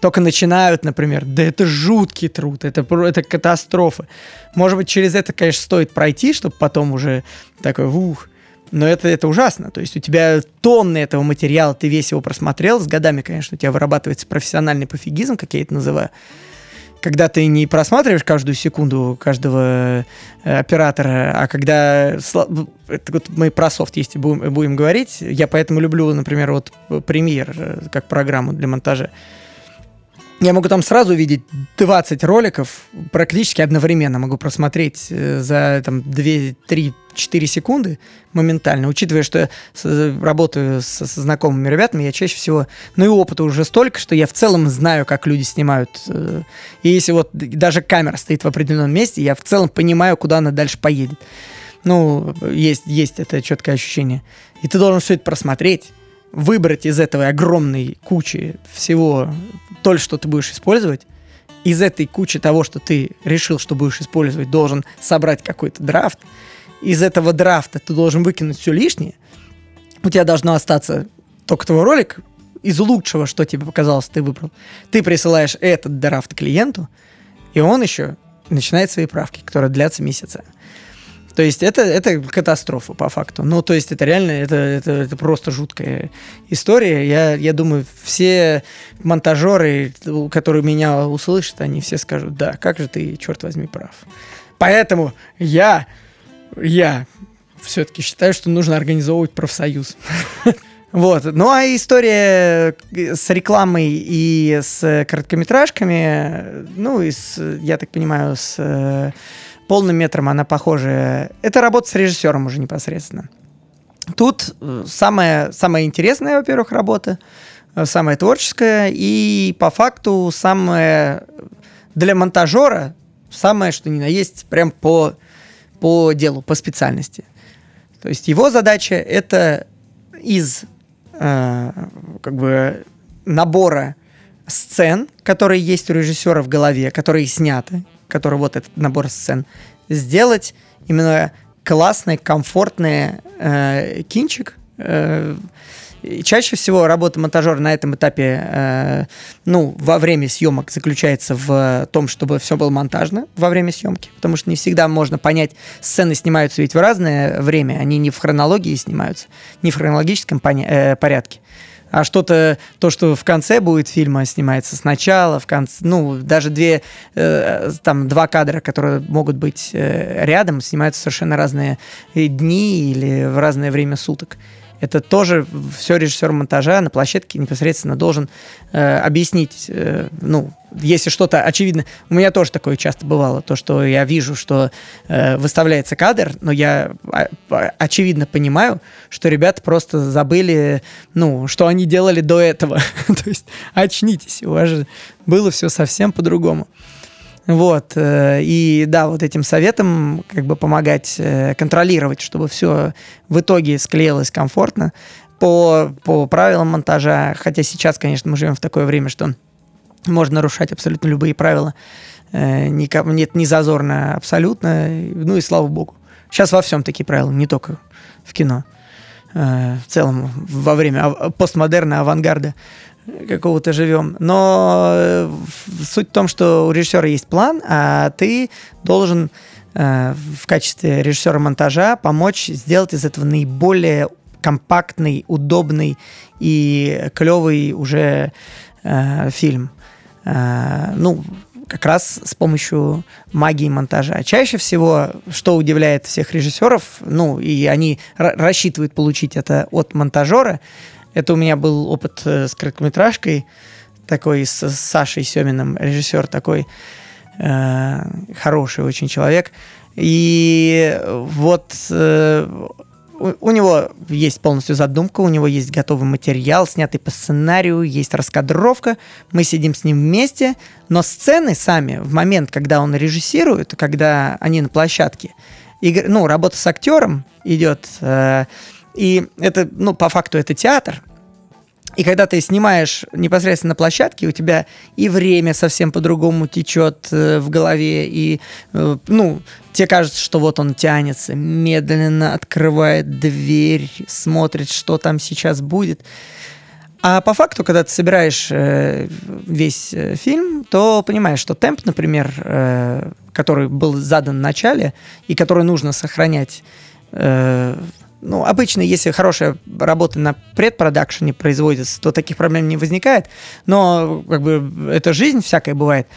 Speaker 2: только начинают, например, да это жуткий труд, это, это катастрофа. Может быть, через это, конечно, стоит пройти, чтобы потом уже такой, ух, но это, это ужасно. То есть у тебя тонны этого материала, ты весь его просмотрел, с годами, конечно, у тебя вырабатывается профессиональный пофигизм, как я это называю, когда ты не просматриваешь каждую секунду каждого э, оператора, а когда это вот мы про софт, если будем, будем говорить, я поэтому люблю, например, вот премьер э, как программу для монтажа я могу там сразу видеть 20 роликов, практически одновременно могу просмотреть э, за там, 2, 3, 4 секунды моментально, учитывая, что я работаю со, со знакомыми ребятами, я чаще всего, ну и опыта уже столько, что я в целом знаю, как люди снимают. Э, и если вот даже камера стоит в определенном месте, я в целом понимаю, куда она дальше поедет. Ну, есть, есть это четкое ощущение. И ты должен все это просмотреть, выбрать из этой огромной кучи всего то, что ты будешь использовать, из этой кучи того, что ты решил, что будешь использовать, должен собрать какой-то драфт. Из этого драфта ты должен выкинуть все лишнее. У тебя должно остаться только твой ролик. Из лучшего, что тебе показалось, ты выбрал. Ты присылаешь этот драфт клиенту, и он еще начинает свои правки, которые длятся месяца. То есть это, это катастрофа по факту. Ну, то есть это реально, это, это, это просто жуткая история. Я, я думаю, все монтажеры, которые меня услышат, они все скажут, да, как же ты, черт возьми, прав. Поэтому я, я все-таки считаю, что нужно организовывать профсоюз. Вот. Ну а история с рекламой и с короткометражками, ну и с, я так понимаю, с полным метром она похожа. Это работа с режиссером уже непосредственно. Тут э, самая, самая интересная, во-первых, работа, э, самая творческая, и по факту самая для монтажера самое, что ни на есть, прям по, по делу, по специальности. То есть его задача это из э, как бы набора сцен, которые есть у режиссера в голове, которые сняты, который вот этот набор сцен, сделать именно классный, комфортный э, кинчик. Э, чаще всего работа монтажера на этом этапе, э, ну, во время съемок заключается в том, чтобы все было монтажно во время съемки, потому что не всегда можно понять, сцены снимаются ведь в разное время, они не в хронологии снимаются, не в хронологическом поня- э, порядке а что-то, то, что в конце будет фильма, снимается сначала, в конце, ну, даже две, э, там, два кадра, которые могут быть э, рядом, снимаются совершенно разные дни или в разное время суток. Это тоже все режиссер монтажа на площадке непосредственно должен э, объяснить, э, ну, если что-то очевидно. У меня тоже такое часто бывало, то, что я вижу, что э, выставляется кадр, но я а, очевидно понимаю, что ребята просто забыли, ну, что они делали до этого. то есть очнитесь, у вас же было все совсем по-другому. Вот. Э, и да, вот этим советом как бы помогать э, контролировать, чтобы все в итоге склеилось комфортно по, по правилам монтажа. Хотя сейчас, конечно, мы живем в такое время, что можно нарушать абсолютно любые правила. Э, нет, не зазорно абсолютно. Ну и слава богу. Сейчас во всем такие правила, не только в кино. В целом, во время постмодерна, авангарда какого-то живем. Но э, суть в том, что у режиссера есть план, а ты должен э, в качестве режиссера монтажа помочь сделать из этого наиболее компактный, удобный и клевый уже э, фильм. Ну, как раз с помощью магии монтажа. Чаще всего, что удивляет всех режиссеров, ну, и они рассчитывают получить это от монтажера, это у меня был опыт э, с короткометражкой, такой с Сашей Семиным, режиссер такой э, хороший очень человек. И вот э, у, у него есть полностью задумка, у него есть готовый материал, снятый по сценарию, есть раскадровка, мы сидим с ним вместе, но сцены сами в момент, когда он режиссирует, когда они на площадке, игр, ну, работа с актером идет, э, и это, ну, по факту это театр, и когда ты снимаешь непосредственно на площадке, у тебя и время совсем по-другому течет э, в голове, и, э, ну, тебе кажется, что вот он тянется, медленно открывает дверь, смотрит, что там сейчас будет. А по факту, когда ты собираешь э, весь э, фильм, то понимаешь, что темп, например, э, который был задан в начале и который нужно сохранять э, ну, обычно, если хорошая работа на предпродакшене производится, то таких проблем не возникает. Но, как бы, это жизнь всякая бывает.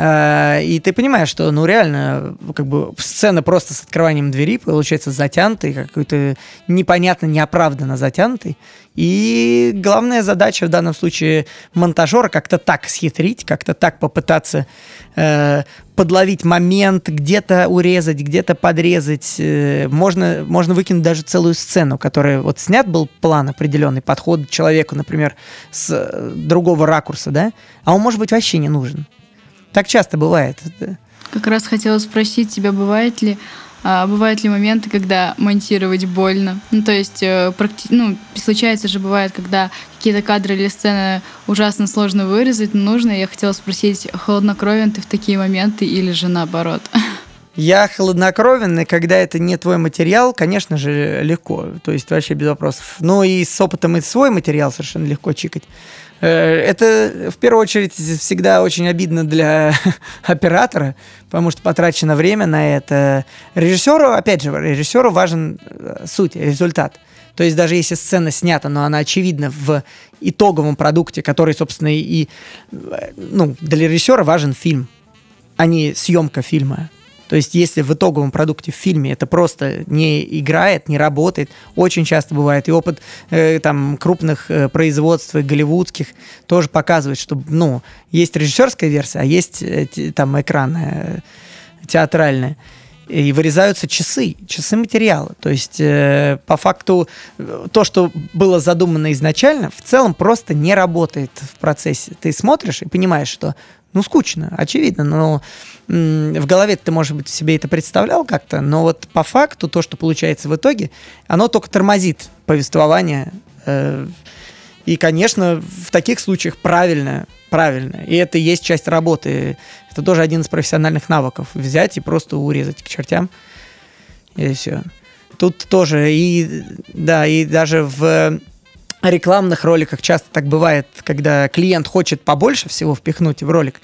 Speaker 2: А, и ты понимаешь, что, ну, реально, как бы, сцена просто с открыванием двери получается затянутой, какой-то непонятно, неоправданно затянутой. И главная задача в данном случае монтажера как-то так схитрить, как-то так попытаться э, подловить момент, где-то урезать, где-то подрезать. Э, можно, можно выкинуть даже целую сцену, которая вот снят был план определенный, подход человеку, например, с э, другого ракурса, да, а он, может быть, вообще не нужен. Так часто бывает.
Speaker 1: Как раз хотела спросить тебя, бывает ли а бывают ли моменты, когда монтировать больно? Ну, то есть, э, практи... ну, случается же, бывает, когда какие-то кадры или сцены ужасно сложно вырезать, но нужно. Я хотела спросить, холоднокровен ты в такие моменты или же наоборот?
Speaker 2: Я хладнокровен, и когда это не твой материал, конечно же, легко. То есть вообще без вопросов. Ну и с опытом и свой материал совершенно легко чикать. Э, это в первую очередь всегда очень обидно для оператора, потому что потрачено время на это. Режиссеру, опять же, режиссеру важен э, суть, результат. То есть даже если сцена снята, но она очевидна в итоговом продукте, который, собственно, и э, ну, для режиссера важен фильм, а не съемка фильма. То есть, если в итоговом продукте в фильме это просто не играет, не работает, очень часто бывает, и опыт э, там крупных э, производств голливудских тоже показывает, что, ну, есть режиссерская версия, а есть э, там экранная, э, театральная и вырезаются часы, часы материала. То есть, э, по факту, то, что было задумано изначально, в целом просто не работает в процессе. Ты смотришь и понимаешь, что ну, скучно, очевидно, но в голове ты, может быть, себе это представлял как-то, но вот по факту то, что получается в итоге, оно только тормозит повествование. Э, И, конечно, в таких случаях правильно, правильно. И это и есть часть работы. Это тоже один из профессиональных навыков. Взять и просто урезать к чертям. И все. Тут тоже и, да, и даже в рекламных роликах часто так бывает, когда клиент хочет побольше всего впихнуть в ролик,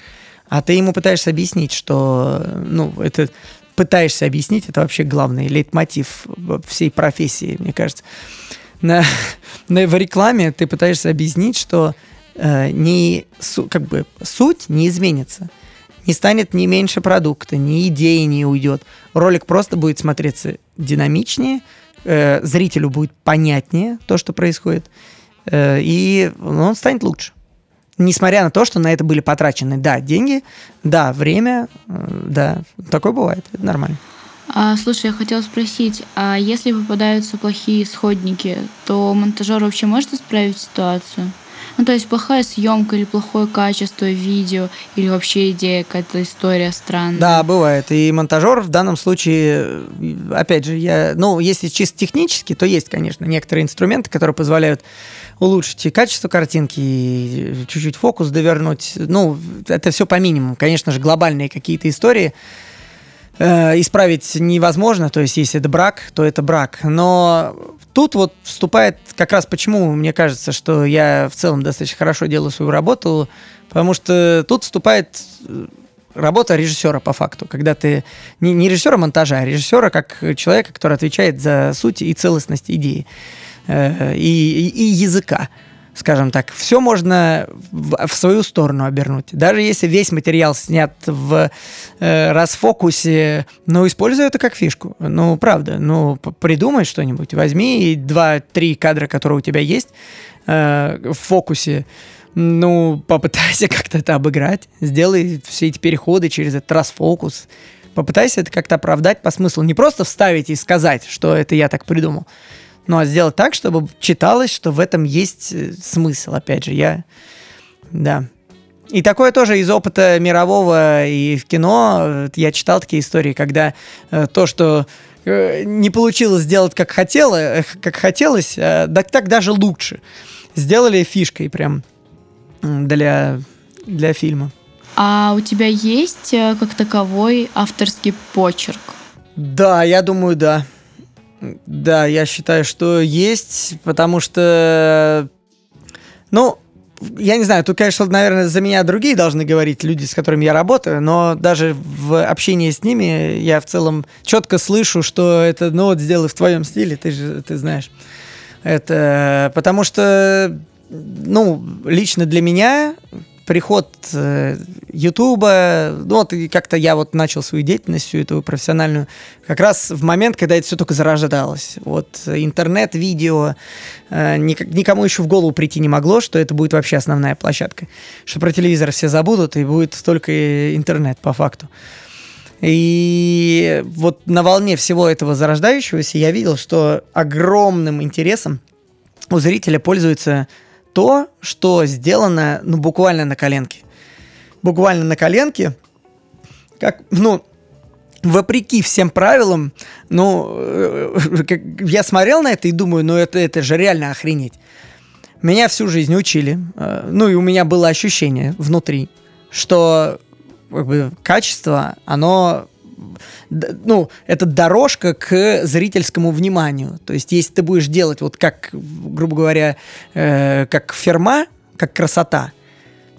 Speaker 2: а ты ему пытаешься объяснить, что, ну, это пытаешься объяснить, это вообще главный лейтмотив всей профессии, мне кажется на, на, в рекламе ты пытаешься объяснить, что э, не, су, как бы, суть не изменится. Не станет ни меньше продукта, ни идеи не уйдет. Ролик просто будет смотреться динамичнее, э, зрителю будет понятнее то, что происходит, э, и он станет лучше. Несмотря на то, что на это были потрачены, да, деньги, да, время, э, да, такое бывает, это нормально.
Speaker 1: А, слушай, я хотела спросить, а если попадаются плохие исходники, то монтажер вообще может исправить ситуацию? Ну, то есть плохая съемка или плохое качество видео, или вообще идея, какая-то история странная.
Speaker 2: Да, бывает. И монтажер в данном случае, опять же, я, ну, если чисто технически, то есть, конечно, некоторые инструменты, которые позволяют улучшить и качество картинки, и чуть-чуть фокус довернуть. Ну, это все по минимуму. Конечно же, глобальные какие-то истории – э, исправить невозможно, то есть если это брак, то это брак. Но тут вот вступает как раз почему мне кажется, что я в целом достаточно хорошо делаю свою работу, потому что тут вступает э, работа режиссера по факту, когда ты не, не режиссера монтажа, а режиссера как человека, который отвечает за суть и целостность идеи э, и, и, и языка скажем так, все можно в, в свою сторону обернуть. Даже если весь материал снят в э, расфокусе, ну, используй это как фишку. Ну, правда, ну, придумай что-нибудь. Возьми два-три кадра, которые у тебя есть э, в фокусе, ну, попытайся как-то это обыграть. Сделай все эти переходы через этот расфокус. Попытайся это как-то оправдать по смыслу. Не просто вставить и сказать, что это я так придумал, ну, а сделать так, чтобы читалось, что в этом есть э, смысл. Опять же, я... Да. И такое тоже из опыта мирового и в кино. Я читал такие истории, когда э, то, что э, не получилось сделать как хотело, э, как хотелось, так, так даже лучше. Сделали фишкой прям для, для фильма.
Speaker 1: А у тебя есть как таковой авторский почерк?
Speaker 2: Да, я думаю, да. Да, я считаю, что есть, потому что, ну, я не знаю, тут, конечно, наверное, за меня другие должны говорить люди, с которыми я работаю, но даже в общении с ними я в целом четко слышу, что это, ну, вот сделай в твоем стиле, ты же, ты знаешь. Это потому что, ну, лично для меня приход э, Ютуба, ну вот как-то я вот начал свою деятельность, всю эту профессиональную, как раз в момент, когда это все только зарождалось. Вот интернет, видео, э, никому еще в голову прийти не могло, что это будет вообще основная площадка. Что про телевизор все забудут, и будет только интернет по факту. И вот на волне всего этого зарождающегося я видел, что огромным интересом у зрителя пользуется то, что сделано, ну, буквально на коленке. Буквально на коленке, как, ну, вопреки всем правилам, ну, э, я смотрел на это и думаю, ну, это, это же реально охренеть. Меня всю жизнь учили, э, ну, и у меня было ощущение внутри, что как бы, качество, оно ну, это дорожка к зрительскому вниманию. То есть, если ты будешь делать вот как, грубо говоря, э, как ферма, как красота,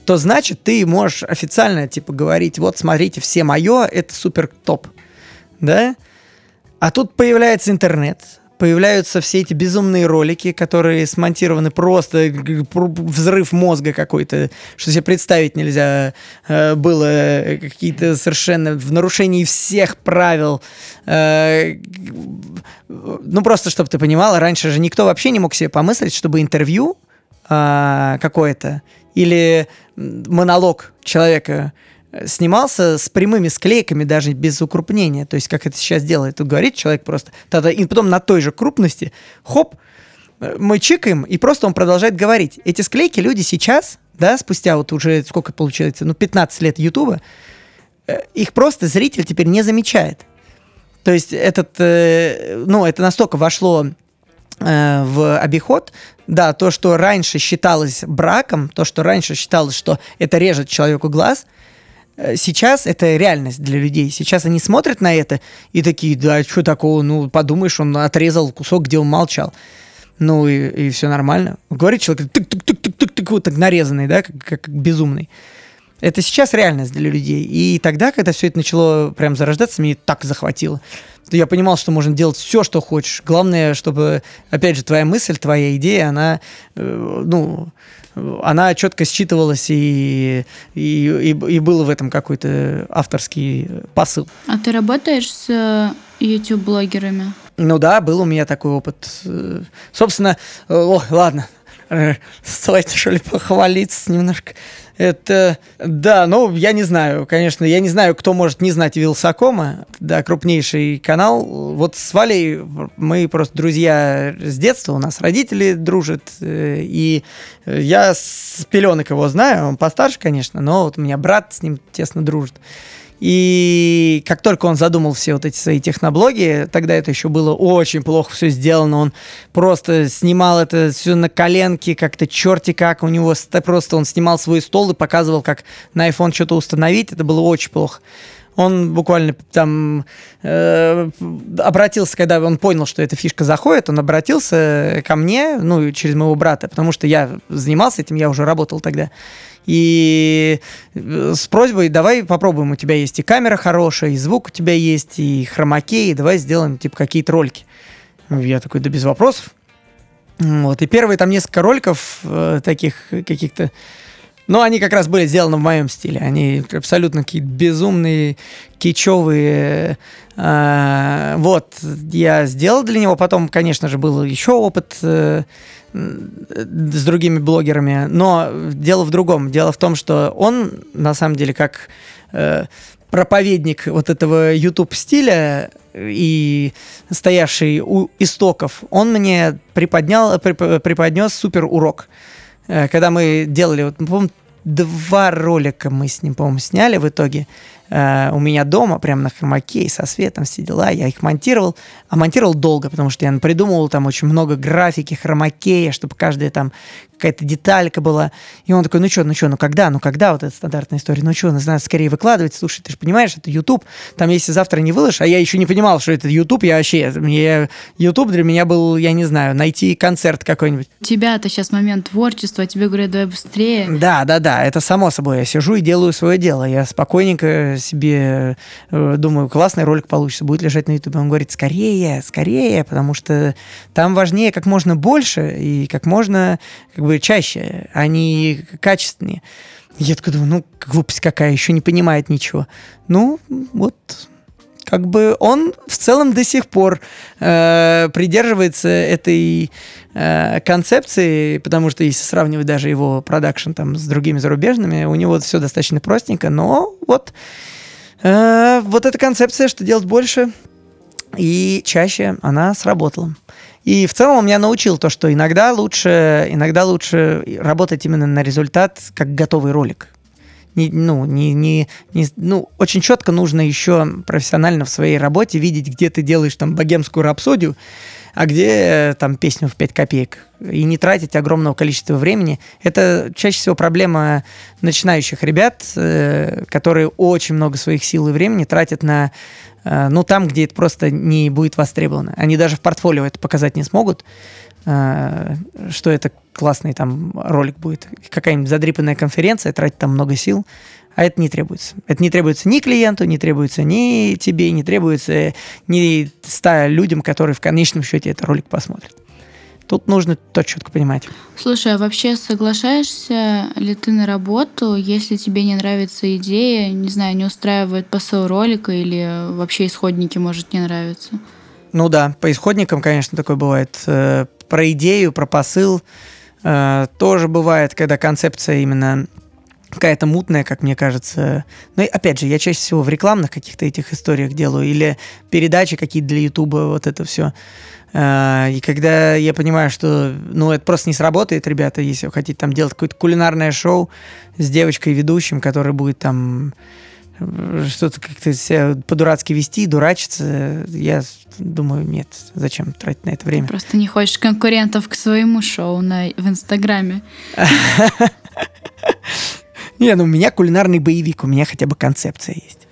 Speaker 2: то значит ты можешь официально типа говорить, вот смотрите, все мое, это супер топ, да? А тут появляется интернет, появляются все эти безумные ролики, которые смонтированы просто взрыв мозга какой-то, что себе представить нельзя э, было какие-то совершенно в нарушении всех правил. Э, ну просто, чтобы ты понимала, раньше же никто вообще не мог себе помыслить, чтобы интервью э, какое-то или монолог человека снимался с прямыми склейками, даже без укрупнения. То есть, как это сейчас делает. Тут говорит человек просто. Тогда, и потом на той же крупности, хоп, мы чикаем, и просто он продолжает говорить. Эти склейки люди сейчас, да, спустя вот уже сколько получается, ну, 15 лет Ютуба, э, их просто зритель теперь не замечает. То есть этот, э, ну, это настолько вошло э, в обиход, да, то, что раньше считалось браком, то, что раньше считалось, что это режет человеку глаз, э, сейчас это реальность для людей. Сейчас они смотрят на это и такие, да, что такого, ну, подумаешь, он отрезал кусок, где он молчал. Ну, и, и все нормально. Говорит человек, тык-тык-тык-тык-тык, вот так нарезанный, да, как, как, безумный. Это сейчас реальность для людей. И тогда, когда все это начало прям зарождаться, мне так захватило. Я понимал, что можно делать все, что хочешь. Главное, чтобы, опять же, твоя мысль, твоя идея, она, э, ну, она четко считывалась и, и, и, и был в этом какой-то авторский посыл.
Speaker 1: А ты работаешь с YouTube-блогерами?
Speaker 2: Ну да, был у меня такой опыт. Собственно, о, ладно, стоит, что ли, похвалиться немножко. Это, да, ну, я не знаю, конечно, я не знаю, кто может не знать Вилсакома, да, крупнейший канал. Вот с Валей мы просто друзья с детства, у нас родители дружат, э, и я с пеленок его знаю, он постарше, конечно, но вот у меня брат с ним тесно дружит. И как только он задумал все вот эти свои техноблоги, тогда это еще было очень плохо все сделано. Он просто снимал это все на коленке, как-то черти как. У него просто он снимал свой стол и показывал, как на iPhone что-то установить. Это было очень плохо. Он буквально там э, обратился, когда он понял, что эта фишка заходит, он обратился ко мне, ну, через моего брата, потому что я занимался этим, я уже работал тогда и э, с просьбой, давай попробуем, у тебя есть и камера хорошая, и звук у тебя есть, и хромакей, давай сделаем, типа, какие-то ролики. Я такой, да без вопросов. Вот, и первые там несколько роликов э, таких каких-то, ну, они как раз были сделаны в моем стиле. Они абсолютно какие-то безумные, кичевые. Э, вот, я сделал для него. Потом, конечно же, был еще опыт э, с другими блогерами. Но дело в другом. Дело в том, что он, на самом деле, как э, проповедник вот этого YouTube стиля и стоявший у истоков, он мне приподнял, преподнес супер урок. Э, когда мы делали, вот, по два ролика мы с ним, по-моему, сняли в итоге э, у меня дома, прямо на хромаке, со светом, все дела. Я их монтировал, а монтировал долго, потому что я придумывал там очень много графики, хромакея, чтобы каждая там какая-то деталька была. И он такой, ну что, ну что, ну когда, ну когда вот эта стандартная история, ну что, надо скорее выкладывать. Слушай, ты же понимаешь, это YouTube, там если завтра не выложишь, а я еще не понимал, что это YouTube, я вообще, мне YouTube для меня был, я не знаю, найти концерт какой-нибудь.
Speaker 1: У тебя-то сейчас момент творчества, а тебе говорят, давай быстрее.
Speaker 2: Да, да, да, это само собой. Я сижу и делаю свое дело. Я спокойненько себе э, думаю, классный ролик получится, будет лежать на YouTube. Он говорит, скорее, скорее, потому что там важнее как можно больше и как можно как бы чаще, они качественнее. Я такой думаю, ну, глупость какая, еще не понимает ничего. Ну, вот, как бы он в целом до сих пор э, придерживается этой э, концепции, потому что если сравнивать даже его продакшн там с другими зарубежными, у него все достаточно простенько, но вот э, вот эта концепция, что делать больше и чаще, она сработала. И в целом он меня научил то, что иногда лучше, иногда лучше работать именно на результат, как готовый ролик. Не, ну, не, не, не, ну, очень четко нужно еще профессионально в своей работе видеть, где ты делаешь там богемскую рапсодию, а где там песню в 5 копеек. И не тратить огромного количества времени. Это чаще всего проблема начинающих ребят, э, которые очень много своих сил и времени тратят на Э, ну, там, где это просто не будет востребовано. Они даже в портфолио это показать не смогут, э, что это классный там ролик будет. Какая-нибудь задрипанная конференция, тратить там много сил, а это не требуется. Это не требуется ни клиенту, не требуется ни тебе, не требуется ни ста людям, которые в конечном счете этот ролик посмотрят. Тут нужно то четко понимать.
Speaker 1: Слушай, а вообще соглашаешься ли ты на работу, если тебе не нравится идея, не знаю, не устраивает посыл ролика или вообще исходники, может, не нравятся?
Speaker 2: Ну да, по исходникам, конечно, такое бывает. Э, про идею, про посыл э, тоже бывает, когда концепция именно какая-то мутная, как мне кажется. Ну и опять же, я чаще всего в рекламных каких-то этих историях делаю, или передачи какие-то для Ютуба, вот это все. А, и когда я понимаю, что ну, это просто не сработает, ребята, если вы хотите там делать какое-то кулинарное шоу с девочкой-ведущим, которая будет там что-то как-то себя по-дурацки вести, дурачиться, я думаю, нет, зачем тратить на это время.
Speaker 1: Просто не хочешь конкурентов к своему шоу на, в Инстаграме.
Speaker 2: Не, ну у меня кулинарный боевик, у меня хотя бы концепция есть.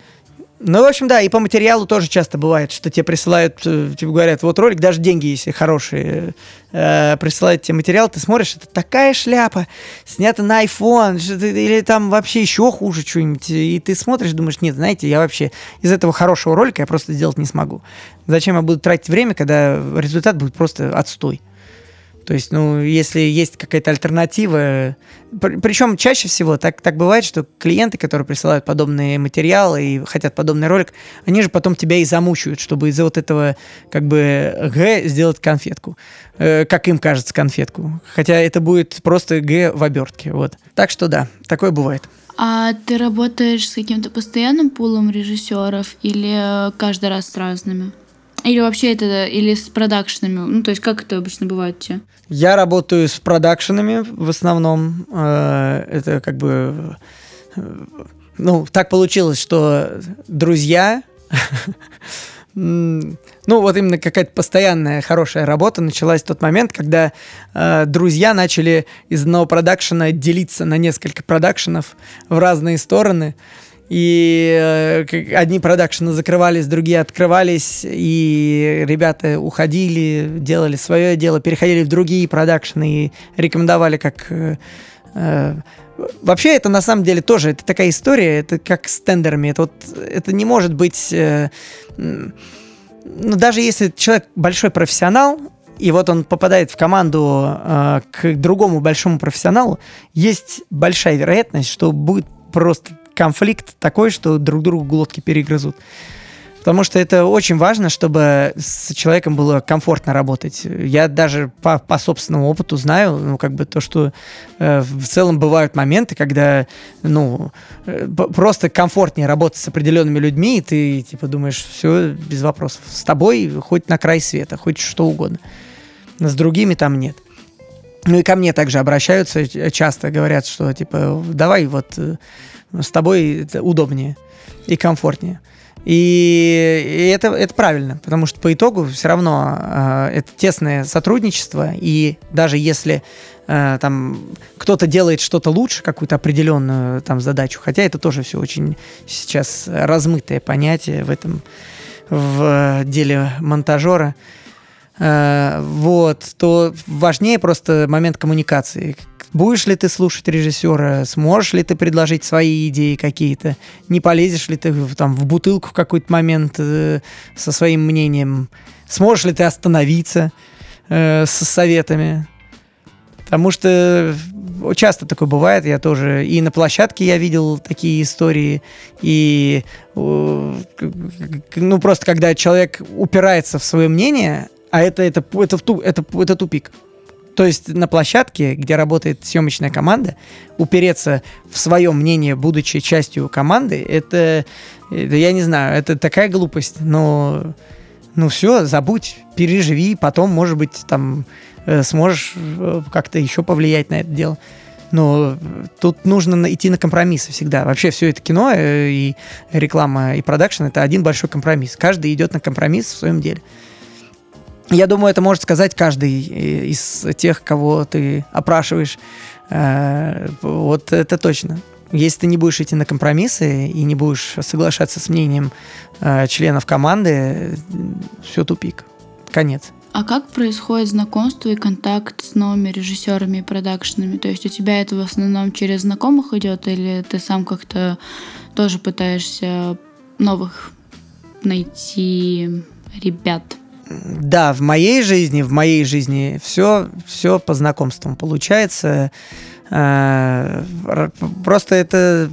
Speaker 2: Ну, в общем, да, и по материалу тоже часто бывает, что тебе присылают, э, тебе говорят, вот ролик, даже деньги, если хорошие, э, присылают тебе материал, ты смотришь, это такая шляпа, снята на iPhone, или там вообще еще хуже что-нибудь, и ты смотришь, думаешь, нет, знаете, я вообще из этого хорошего ролика я просто сделать не смогу. Зачем я буду тратить время, когда результат будет просто отстой? То есть, ну, если есть какая-то альтернатива, причем чаще всего так, так бывает, что клиенты, которые присылают подобные материалы и хотят подобный ролик, они же потом тебя и замучают, чтобы из-за вот этого как бы Г сделать конфетку. Э, как им кажется, конфетку. Хотя это будет просто Г в обертке. Вот. Так что да, такое бывает.
Speaker 1: А ты работаешь с каким-то постоянным пулом режиссеров или каждый раз с разными? Или вообще это, или с продакшенами? Ну, то есть как это обычно бывает у?
Speaker 2: Я работаю с продакшенами в основном. Э, это как бы... Э, ну, так получилось, что друзья... Ну, вот именно какая-то постоянная хорошая работа началась в тот момент, когда э, друзья начали из одного продакшена делиться на несколько продакшенов в разные стороны. И э, одни продакшены закрывались, другие открывались, и ребята уходили, делали свое дело, переходили в другие продакшены и рекомендовали как... Э, э, вообще это на самом деле тоже, это такая история, это как с тендерами, это, вот, это не может быть... Ну, даже если человек большой профессионал, и вот он попадает в команду э, к другому большому профессионалу, есть большая вероятность, что будет просто конфликт такой, что друг другу глотки перегрызут. Потому что это очень важно, чтобы с человеком было комфортно работать. Я даже по, по собственному опыту знаю, ну, как бы то, что э, в целом бывают моменты, когда, ну, э, просто комфортнее работать с определенными людьми, и ты, типа, думаешь, все, без вопросов. С тобой хоть на край света, хоть что угодно. С другими там нет. Ну и ко мне также обращаются, часто говорят, что, типа, давай вот э, с тобой удобнее и комфортнее. И, это, это правильно, потому что по итогу все равно э, это тесное сотрудничество, и даже если э, там кто-то делает что-то лучше, какую-то определенную там задачу, хотя это тоже все очень сейчас размытое понятие в этом в деле монтажера, э, вот, то важнее просто момент коммуникации Будешь ли ты слушать режиссера? Сможешь ли ты предложить свои идеи какие-то? Не полезешь ли ты там, в бутылку в какой-то момент э, со своим мнением? Сможешь ли ты остановиться э, с советами? Потому что часто такое бывает, я тоже и на площадке я видел такие истории, и ну просто когда человек упирается в свое мнение, а это, это, это, это, это тупик. То есть на площадке, где работает съемочная команда, упереться в свое мнение, будучи частью команды, это, это я не знаю, это такая глупость, но ну все, забудь, переживи, потом, может быть, там э, сможешь э, как-то еще повлиять на это дело. Но тут нужно идти на компромиссы всегда. Вообще все это кино э, и реклама и продакшн это один большой компромисс. Каждый идет на компромисс в своем деле. Я думаю, это может сказать каждый э, из тех, кого ты опрашиваешь. Э, вот это точно. Если ты не будешь идти на компромиссы и не будешь соглашаться с мнением э, членов команды, все тупик. Конец.
Speaker 1: А как происходит знакомство и контакт с новыми режиссерами и продакшенами? То есть у тебя это в основном через знакомых идет, или ты сам как-то тоже пытаешься новых найти ребят?
Speaker 2: Да, в моей жизни, в моей жизни все, все по знакомствам получается. Э, просто это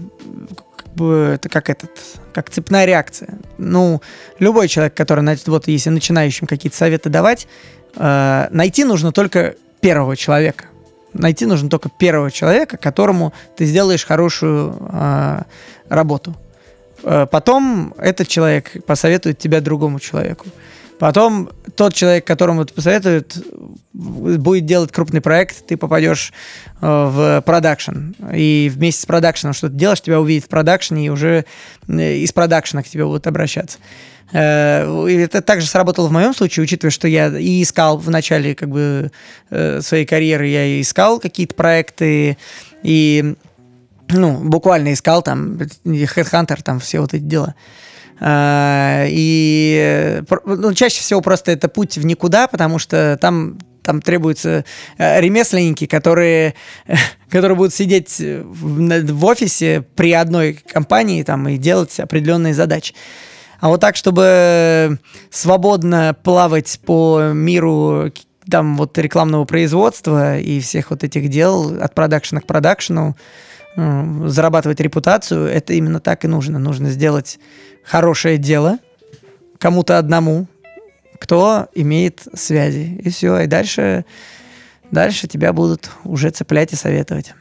Speaker 2: это как этот, как цепная реакция. Ну, любой человек, который, вот если начинающим какие-то советы давать, э, найти нужно только первого человека. Найти нужно только первого человека, которому ты сделаешь хорошую э, работу. Потом этот человек посоветует тебя другому человеку. Потом тот человек, которому это посоветует, будет делать крупный проект, ты попадешь э, в продакшн. И вместе с продакшеном что ты делаешь, тебя увидят в продакшне, и уже э, из продакшена к тебе будут обращаться. Э, это также сработало в моем случае, учитывая, что я и искал в начале как бы своей карьеры, я искал какие-то проекты, и ну, буквально искал там Headhunter, там все вот эти дела. А, и ну, чаще всего просто это путь в никуда, потому что там там требуются э, ремесленники, которые, которые будут сидеть в, в офисе при одной компании там, и делать определенные задачи. А вот так, чтобы свободно плавать по миру там вот рекламного производства и всех вот этих дел от продакшена к продакшену, зарабатывать репутацию, это именно так и нужно. Нужно сделать хорошее дело кому-то одному, кто имеет связи. И все. И дальше, дальше тебя будут уже цеплять и советовать.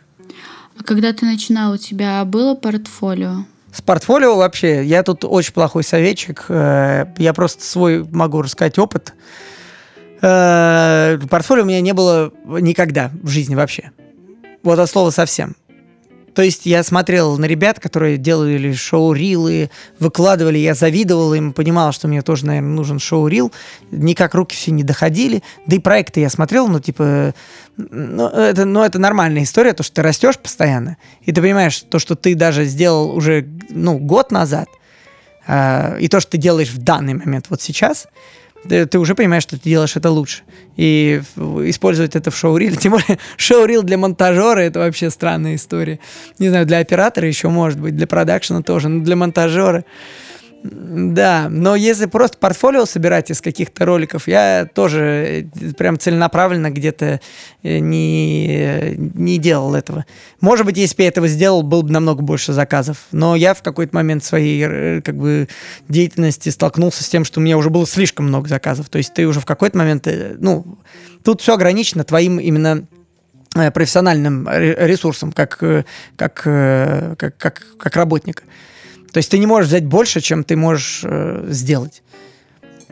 Speaker 1: А когда ты начинал, у тебя было портфолио?
Speaker 2: С портфолио вообще, я тут очень плохой советчик. Э, я просто свой могу рассказать опыт. Э, портфолио у меня не было никогда в жизни вообще. Вот от слова совсем. То есть я смотрел на ребят, которые делали шоу-рилы, выкладывали, я завидовал им, понимал, что мне тоже, наверное, нужен шоу-рил. Никак руки все не доходили. Да и проекты я смотрел, ну, типа, ну это, ну, это нормальная история, то, что ты растешь постоянно, и ты понимаешь, то, что ты даже сделал уже, ну, год назад, э, и то, что ты делаешь в данный момент, вот сейчас, ты уже понимаешь, что ты делаешь это лучше. И использовать это в шоу-риле, тем более шоу-рил для монтажера, это вообще странная история. Не знаю, для оператора еще может быть, для продакшена тоже, но для монтажера да, но если просто портфолио собирать из каких-то роликов, я тоже э, прям целенаправленно где-то э, не, не делал этого. Может быть, если бы я этого сделал, было бы намного больше заказов. Но я в какой-то момент своей э, как бы, деятельности столкнулся с тем, что у меня уже было слишком много заказов. То есть ты уже в какой-то момент, ну, тут все ограничено твоим именно профессиональным ресурсом, как, как, как, как, как работника. То есть ты не можешь взять больше, чем ты можешь э, сделать.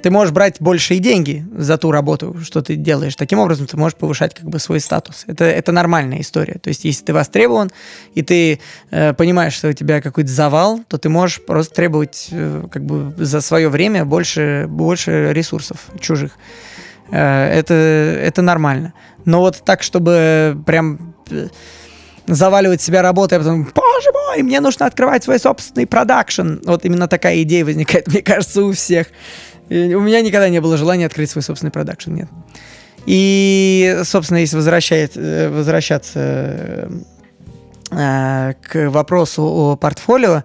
Speaker 2: Ты можешь брать большие деньги за ту работу, что ты делаешь. Таким образом, ты можешь повышать как бы свой статус. Это, это нормальная история. То есть, если ты востребован, и ты э, понимаешь, что у тебя какой-то завал, то ты можешь просто требовать э, как бы за свое время больше, больше ресурсов чужих. Э, это, это нормально. Но вот так, чтобы прям э, заваливать себя работой, а потом, боже мой, мне нужно открывать свой собственный продакшн. Вот именно такая идея возникает, мне кажется, у всех. И у меня никогда не было желания открыть свой собственный продакшн, нет. И, собственно, если возвращать, э, возвращаться э, к вопросу о портфолио,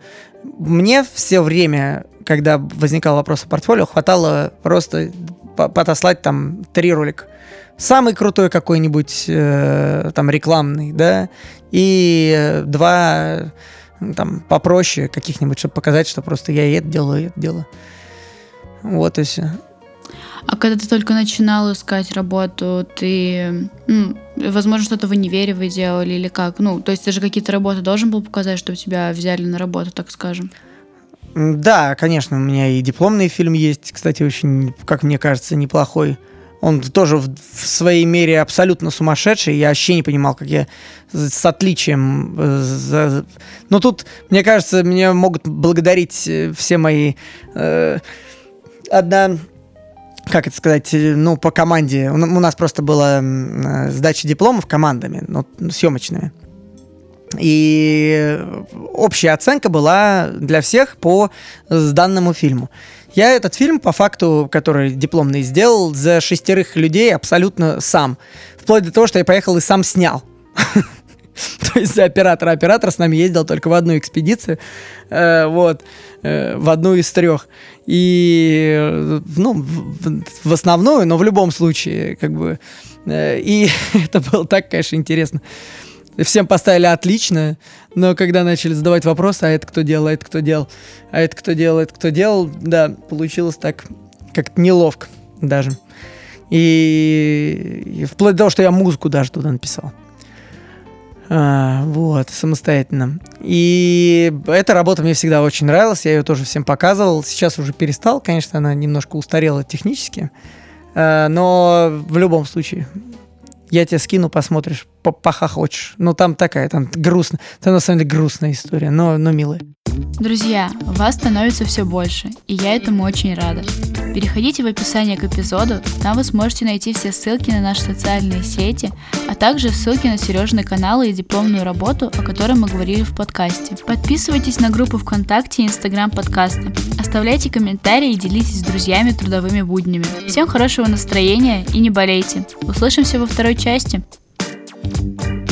Speaker 2: мне все время, когда возникал вопрос о портфолио, хватало просто потослать там три ролика самый крутой какой-нибудь э, там рекламный, да, и два там попроще каких-нибудь, чтобы показать, что просто я и это делаю, и это делаю. Вот и все.
Speaker 1: А когда ты только начинал искать работу, ты, ну, возможно, что-то в универе вы делали или как? Ну, то есть ты же какие-то работы должен был показать, чтобы тебя взяли на работу, так скажем.
Speaker 2: Да, конечно, у меня и дипломный фильм есть, кстати, очень, как мне кажется, неплохой. Он тоже в, в своей мере абсолютно сумасшедший. Я вообще не понимал, как я с отличием... Э. Но тут, мне кажется, меня могут благодарить э, все мои... Э, одна как это сказать, ну, по команде. У нас просто была сдача дипломов командами, ну, съемочными. И общая оценка была для всех по данному фильму. Я этот фильм, по факту, который дипломный сделал, за шестерых людей абсолютно сам. Вплоть до того, что я поехал и сам снял. То есть за оператора. Оператор с нами ездил только в одну экспедицию. Э, вот. Э, в одну из трех. И, ну, в, основную, но в любом случае, как бы... Э, и это было так, конечно, интересно. Всем поставили отлично, но когда начали задавать вопросы, а это кто делал, а это кто делал, а это кто делал, а это кто делал, да, получилось так как-то неловко даже. И, и вплоть до того, что я музыку даже туда написал. А, вот, самостоятельно. И эта работа мне всегда очень нравилась, я ее тоже всем показывал. Сейчас уже перестал, конечно, она немножко устарела технически, а, но в любом случае я тебе скину, посмотришь, похохочешь. Ну, там такая, там грустно. Там на самом деле грустная история, но, но милая.
Speaker 1: Друзья, вас становится все больше, и я этому очень рада. Переходите в описание к эпизоду, там вы сможете найти все ссылки на наши социальные сети, а также ссылки на Сережные каналы и дипломную работу, о которой мы говорили в подкасте. Подписывайтесь на группу ВКонтакте и Инстаграм подкаста. Оставляйте комментарии и делитесь с друзьями трудовыми буднями. Всем хорошего настроения и не болейте. Услышимся во второй части. you